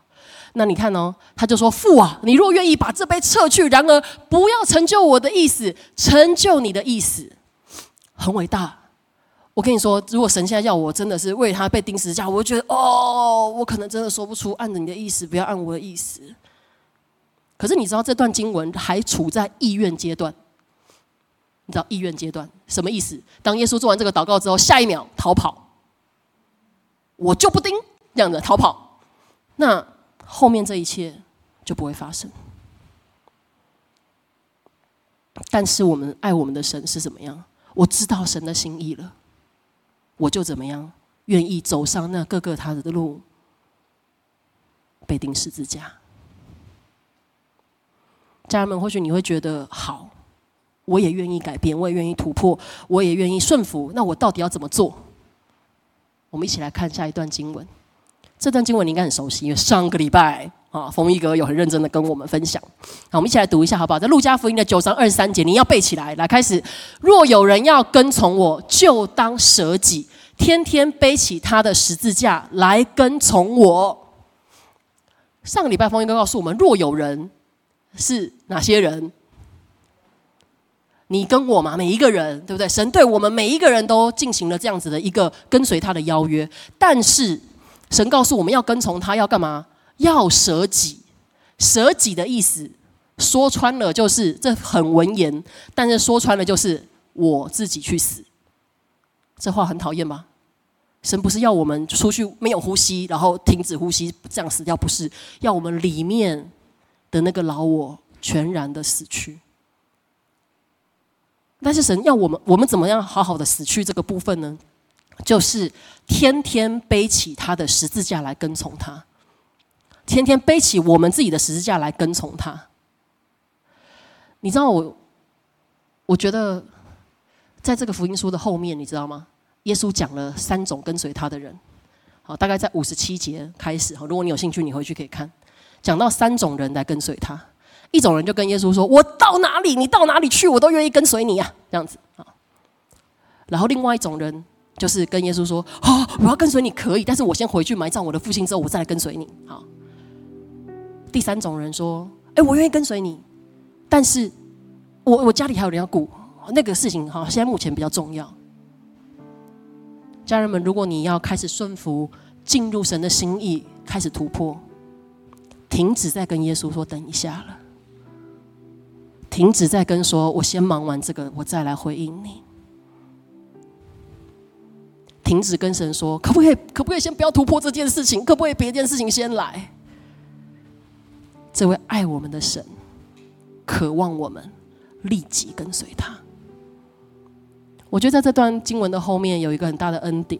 那你看哦，他就说父啊，你若愿意把这杯撤去，然而不要成就我的意思，成就你的意思，很伟大。我跟你说，如果神现在要我真的是为他被钉十字架，我就觉得哦，我可能真的说不出按着你的意思，不要按我的意思。可是你知道这段经文还处在意愿阶段，你知道意愿阶段什么意思？当耶稣做完这个祷告之后，下一秒逃跑，我就不钉这样的逃跑，那后面这一切就不会发生。但是我们爱我们的神是怎么样？我知道神的心意了。我就怎么样，愿意走上那各个他的路，被钉十字架。家人们，或许你会觉得好，我也愿意改变，我也愿意突破，我也愿意顺服。那我到底要怎么做？我们一起来看下一段经文。这段经文你应该很熟悉，因为上个礼拜啊，冯一哥有很认真的跟我们分享。好，我们一起来读一下，好不好？在路加福音的九章二十三节，你要背起来。来，开始。若有人要跟从我，就当舍己。天天背起他的十字架来跟从我。上个礼拜风音哥告诉我们，若有人是哪些人？你跟我嘛，每一个人，对不对？神对我们每一个人都进行了这样子的一个跟随他的邀约。但是神告诉我们要跟从他，要干嘛？要舍己。舍己的意思，说穿了就是这很文言，但是说穿了就是我自己去死。这话很讨厌吗？神不是要我们出去没有呼吸，然后停止呼吸这样死掉，不是要我们里面的那个老我全然的死去。但是神要我们，我们怎么样好好的死去这个部分呢？就是天天背起他的十字架来跟从他，天天背起我们自己的十字架来跟从他。你知道我，我觉得在这个福音书的后面，你知道吗？耶稣讲了三种跟随他的人，好，大概在五十七节开始哈。如果你有兴趣，你回去可以看，讲到三种人来跟随他。一种人就跟耶稣说：“我到哪里，你到哪里去，我都愿意跟随你呀。”这样子啊。然后另外一种人就是跟耶稣说：“啊，我要跟随你可以，但是我先回去埋葬我的父亲之后，我再来跟随你。”好。第三种人说：“哎，我愿意跟随你，但是我我家里还有人要顾，那个事情哈，现在目前比较重要。”家人们，如果你要开始顺服、进入神的心意，开始突破，停止再跟耶稣说“等一下”了，停止再跟说“我先忙完这个，我再来回应你”，停止跟神说“可不可以？可不可以先不要突破这件事情？可不可以别件事情先来？”这位爱我们的神，渴望我们立即跟随他。我觉得在这段经文的后面有一个很大的恩典，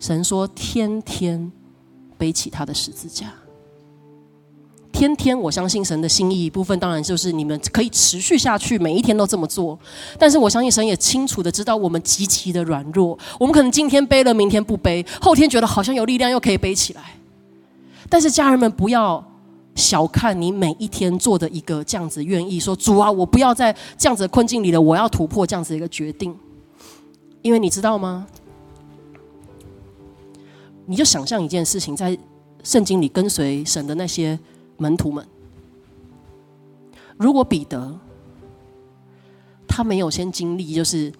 神说：“天天背起他的十字架，天天。”我相信神的心意一部分，当然就是你们可以持续下去，每一天都这么做。但是我相信神也清楚的知道我们极其的软弱，我们可能今天背了，明天不背，后天觉得好像有力量又可以背起来。但是家人们不要小看你每一天做的一个这样子愿意说：“主啊，我不要在这样子的困境里了，我要突破。”这样子一个决定。因为你知道吗？你就想象一件事情，在圣经里跟随神的那些门徒们，如果彼得他没有先经历，就是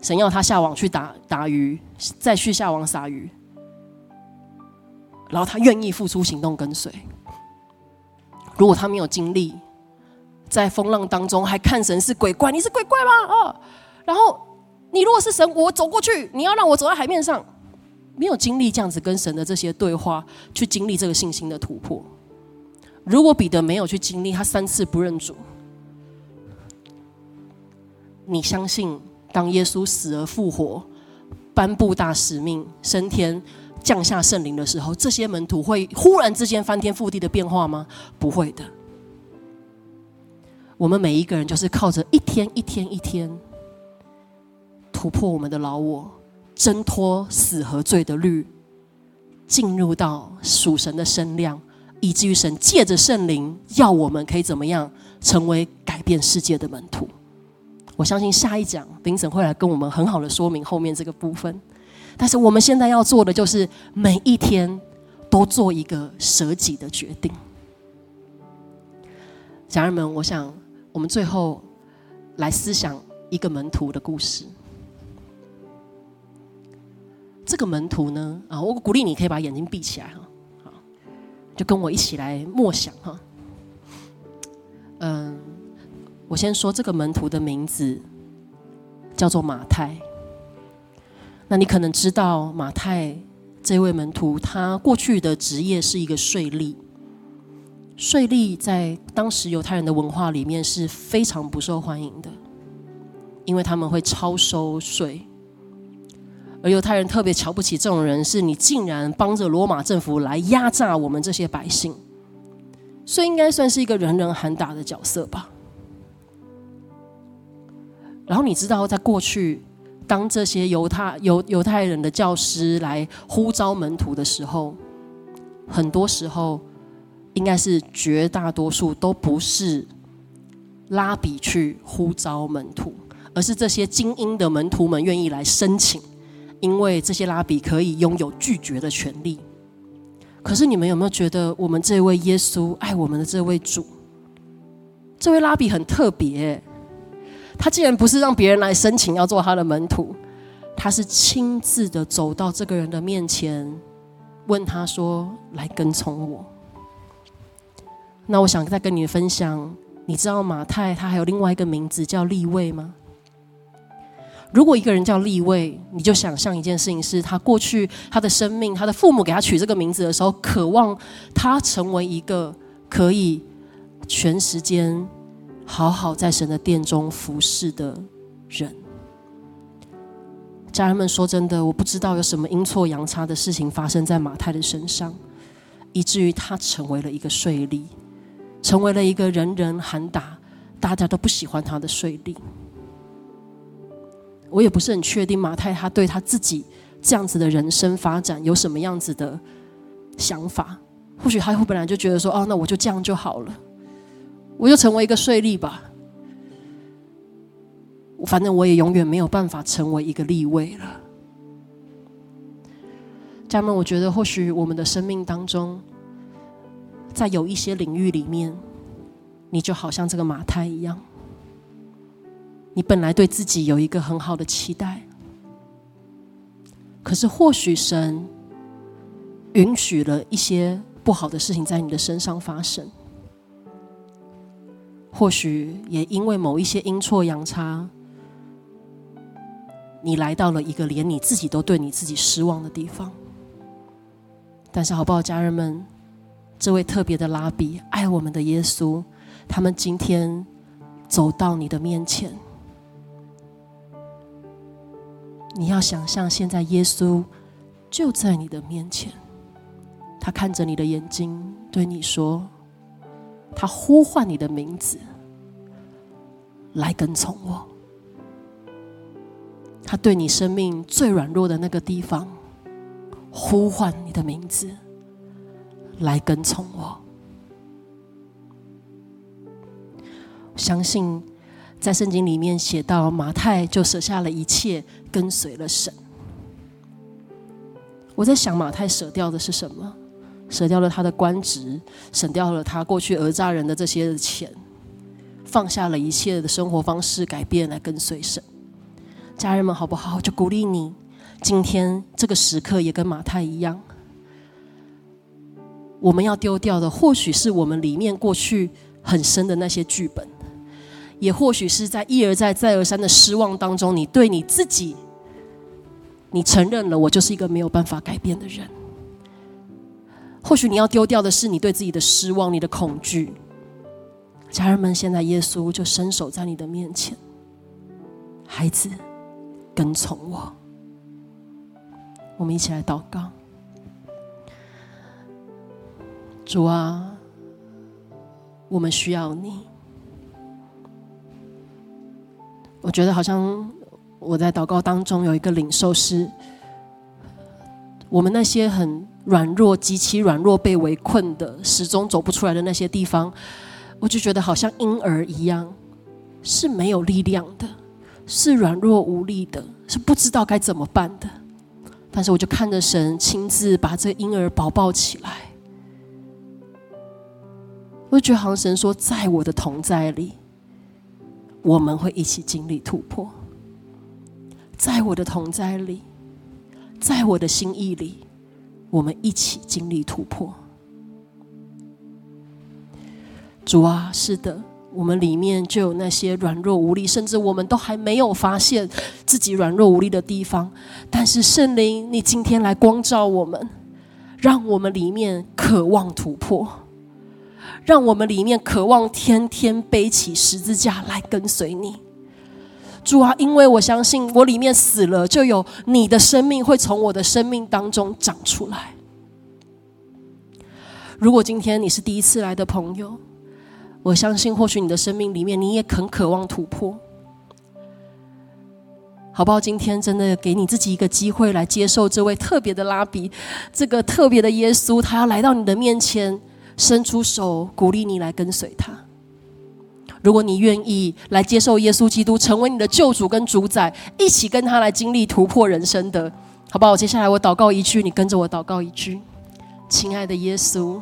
神要他下网去打打鱼，再去下网撒鱼，然后他愿意付出行动跟随。如果他没有经历，在风浪当中还看神是鬼怪，你是鬼怪吗？哦，然后。你如果是神，我走过去，你要让我走在海面上，没有经历这样子跟神的这些对话，去经历这个信心的突破。如果彼得没有去经历，他三次不认主，你相信当耶稣死而复活，颁布大使命，升天降下圣灵的时候，这些门徒会忽然之间翻天覆地的变化吗？不会的。我们每一个人就是靠着一天一天一天突破我们的老我。挣脱死和罪的律，进入到属神的身量，以至于神借着圣灵要我们可以怎么样成为改变世界的门徒。我相信下一讲林神会来跟我们很好的说明后面这个部分。但是我们现在要做的就是每一天都做一个舍己的决定。家人们，我想我们最后来思想一个门徒的故事。这个门徒呢，啊，我鼓励你可以把眼睛闭起来哈，就跟我一起来默想哈。嗯，我先说这个门徒的名字叫做马太。那你可能知道马太这位门徒，他过去的职业是一个税吏。税吏在当时犹太人的文化里面是非常不受欢迎的，因为他们会超收税。而犹太人特别瞧不起这种人，是你竟然帮着罗马政府来压榨我们这些百姓，所以应该算是一个人人喊打的角色吧。然后你知道，在过去，当这些犹太犹犹太人的教师来呼召门徒的时候，很多时候应该是绝大多数都不是拉比去呼召门徒，而是这些精英的门徒们愿意来申请。因为这些拉比可以拥有拒绝的权利，可是你们有没有觉得，我们这位耶稣爱我们的这位主，这位拉比很特别？他竟然不是让别人来申请要做他的门徒，他是亲自的走到这个人的面前，问他说：“来跟从我。”那我想再跟你分享，你知道马太他还有另外一个名字叫立位吗？如果一个人叫立位，你就想象一件事情：是他过去他的生命，他的父母给他取这个名字的时候，渴望他成为一个可以全时间好好在神的殿中服侍的人。家人们，说真的，我不知道有什么阴错阳差的事情发生在马太的身上，以至于他成为了一个税吏，成为了一个人人喊打、大家都不喜欢他的税吏。我也不是很确定马太他对他自己这样子的人生发展有什么样子的想法。或许他会本来就觉得说：“哦，那我就这样就好了，我就成为一个税吏吧。反正我也永远没有办法成为一个立位了。”家人们，我觉得或许我们的生命当中，在有一些领域里面，你就好像这个马太一样。你本来对自己有一个很好的期待，可是或许神允许了一些不好的事情在你的身上发生，或许也因为某一些阴错阳差，你来到了一个连你自己都对你自己失望的地方。但是好不好，家人们，这位特别的拉比，爱我们的耶稣，他们今天走到你的面前。你要想象，现在耶稣就在你的面前，他看着你的眼睛，对你说：“他呼唤你的名字，来跟从我。”他对你生命最软弱的那个地方，呼唤你的名字，来跟从我。相信。在圣经里面写到，马太就舍下了一切，跟随了神。我在想，马太舍掉的是什么？舍掉了他的官职，省掉了他过去讹诈人的这些钱，放下了一切的生活方式，改变来跟随神。家人们，好不好？就鼓励你，今天这个时刻也跟马太一样，我们要丢掉的，或许是我们里面过去很深的那些剧本。也或许是在一而再、再而三的失望当中，你对你自己你承认了我就是一个没有办法改变的人。或许你要丢掉的是你对自己的失望、你的恐惧。家人们，现在耶稣就伸手在你的面前，孩子，跟从我。我们一起来祷告，主啊，我们需要你。我觉得好像我在祷告当中有一个领受是，我们那些很软弱、极其软弱、被围困的、始终走不出来的那些地方。我就觉得好像婴儿一样，是没有力量的，是软弱无力的，是不知道该怎么办的。但是我就看着神亲自把这婴儿抱抱起来，我就觉得好像神说，在我的同在里，我们会一起经历突破；在我的同在里，在我的心意里，我们一起经历突破。主啊，是的，我们里面就有那些软弱无力，甚至我们都还没有发现自己软弱无力的地方。但是圣灵，你今天来光照我们，让我们里面渴望突破，让我们里面渴望天天背起十字架来跟随你。主啊，因为我相信我里面死了，就有你的生命会从我的生命当中长出来。如果今天你是第一次来的朋友，我相信，或许你的生命里面，你也很渴望突破，好不好？今天真的给你自己一个机会，来接受这位特别的拉比，这个特别的耶稣，他要来到你的面前，伸出手鼓励你来跟随他。如果你愿意来接受耶稣基督，成为你的救主跟主宰，一起跟他来经历突破人生的，好不好？接下来我祷告一句，你跟着我祷告一句，亲爱的耶稣。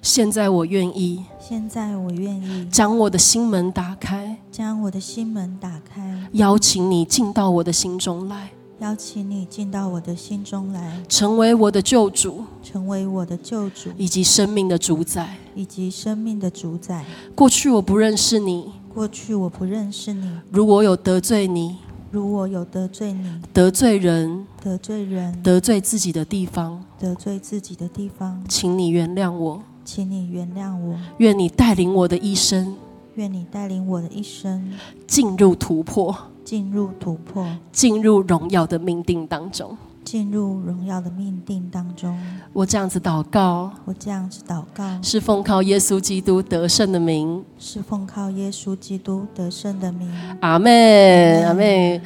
现在我愿意，现在我愿意将我的心门打开，将我的心门打开，邀请你进到我的心中来，邀请你进到我的心中来，成为我的救主，成为我的救主，以及生命的主宰，以及生命的主宰。过去我不认识你，过去我不认识你，如果有得罪你，如果有得罪你，得罪人，得罪人，得罪自己的地方，得罪自己的地方，请你原谅我。请你原谅我，愿你带领我的一生，愿你带领我的一生进入突破，进入突破，进入荣耀的命定当中，进入荣耀的命定当中。我这样子祷告，我这样子祷告，是奉靠耶稣基督得胜的名，是奉靠耶稣基督得胜的名。阿妹，阿妹。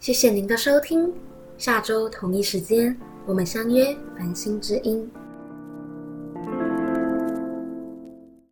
谢谢您的收听。下周同一时间，我们相约《繁星之音》。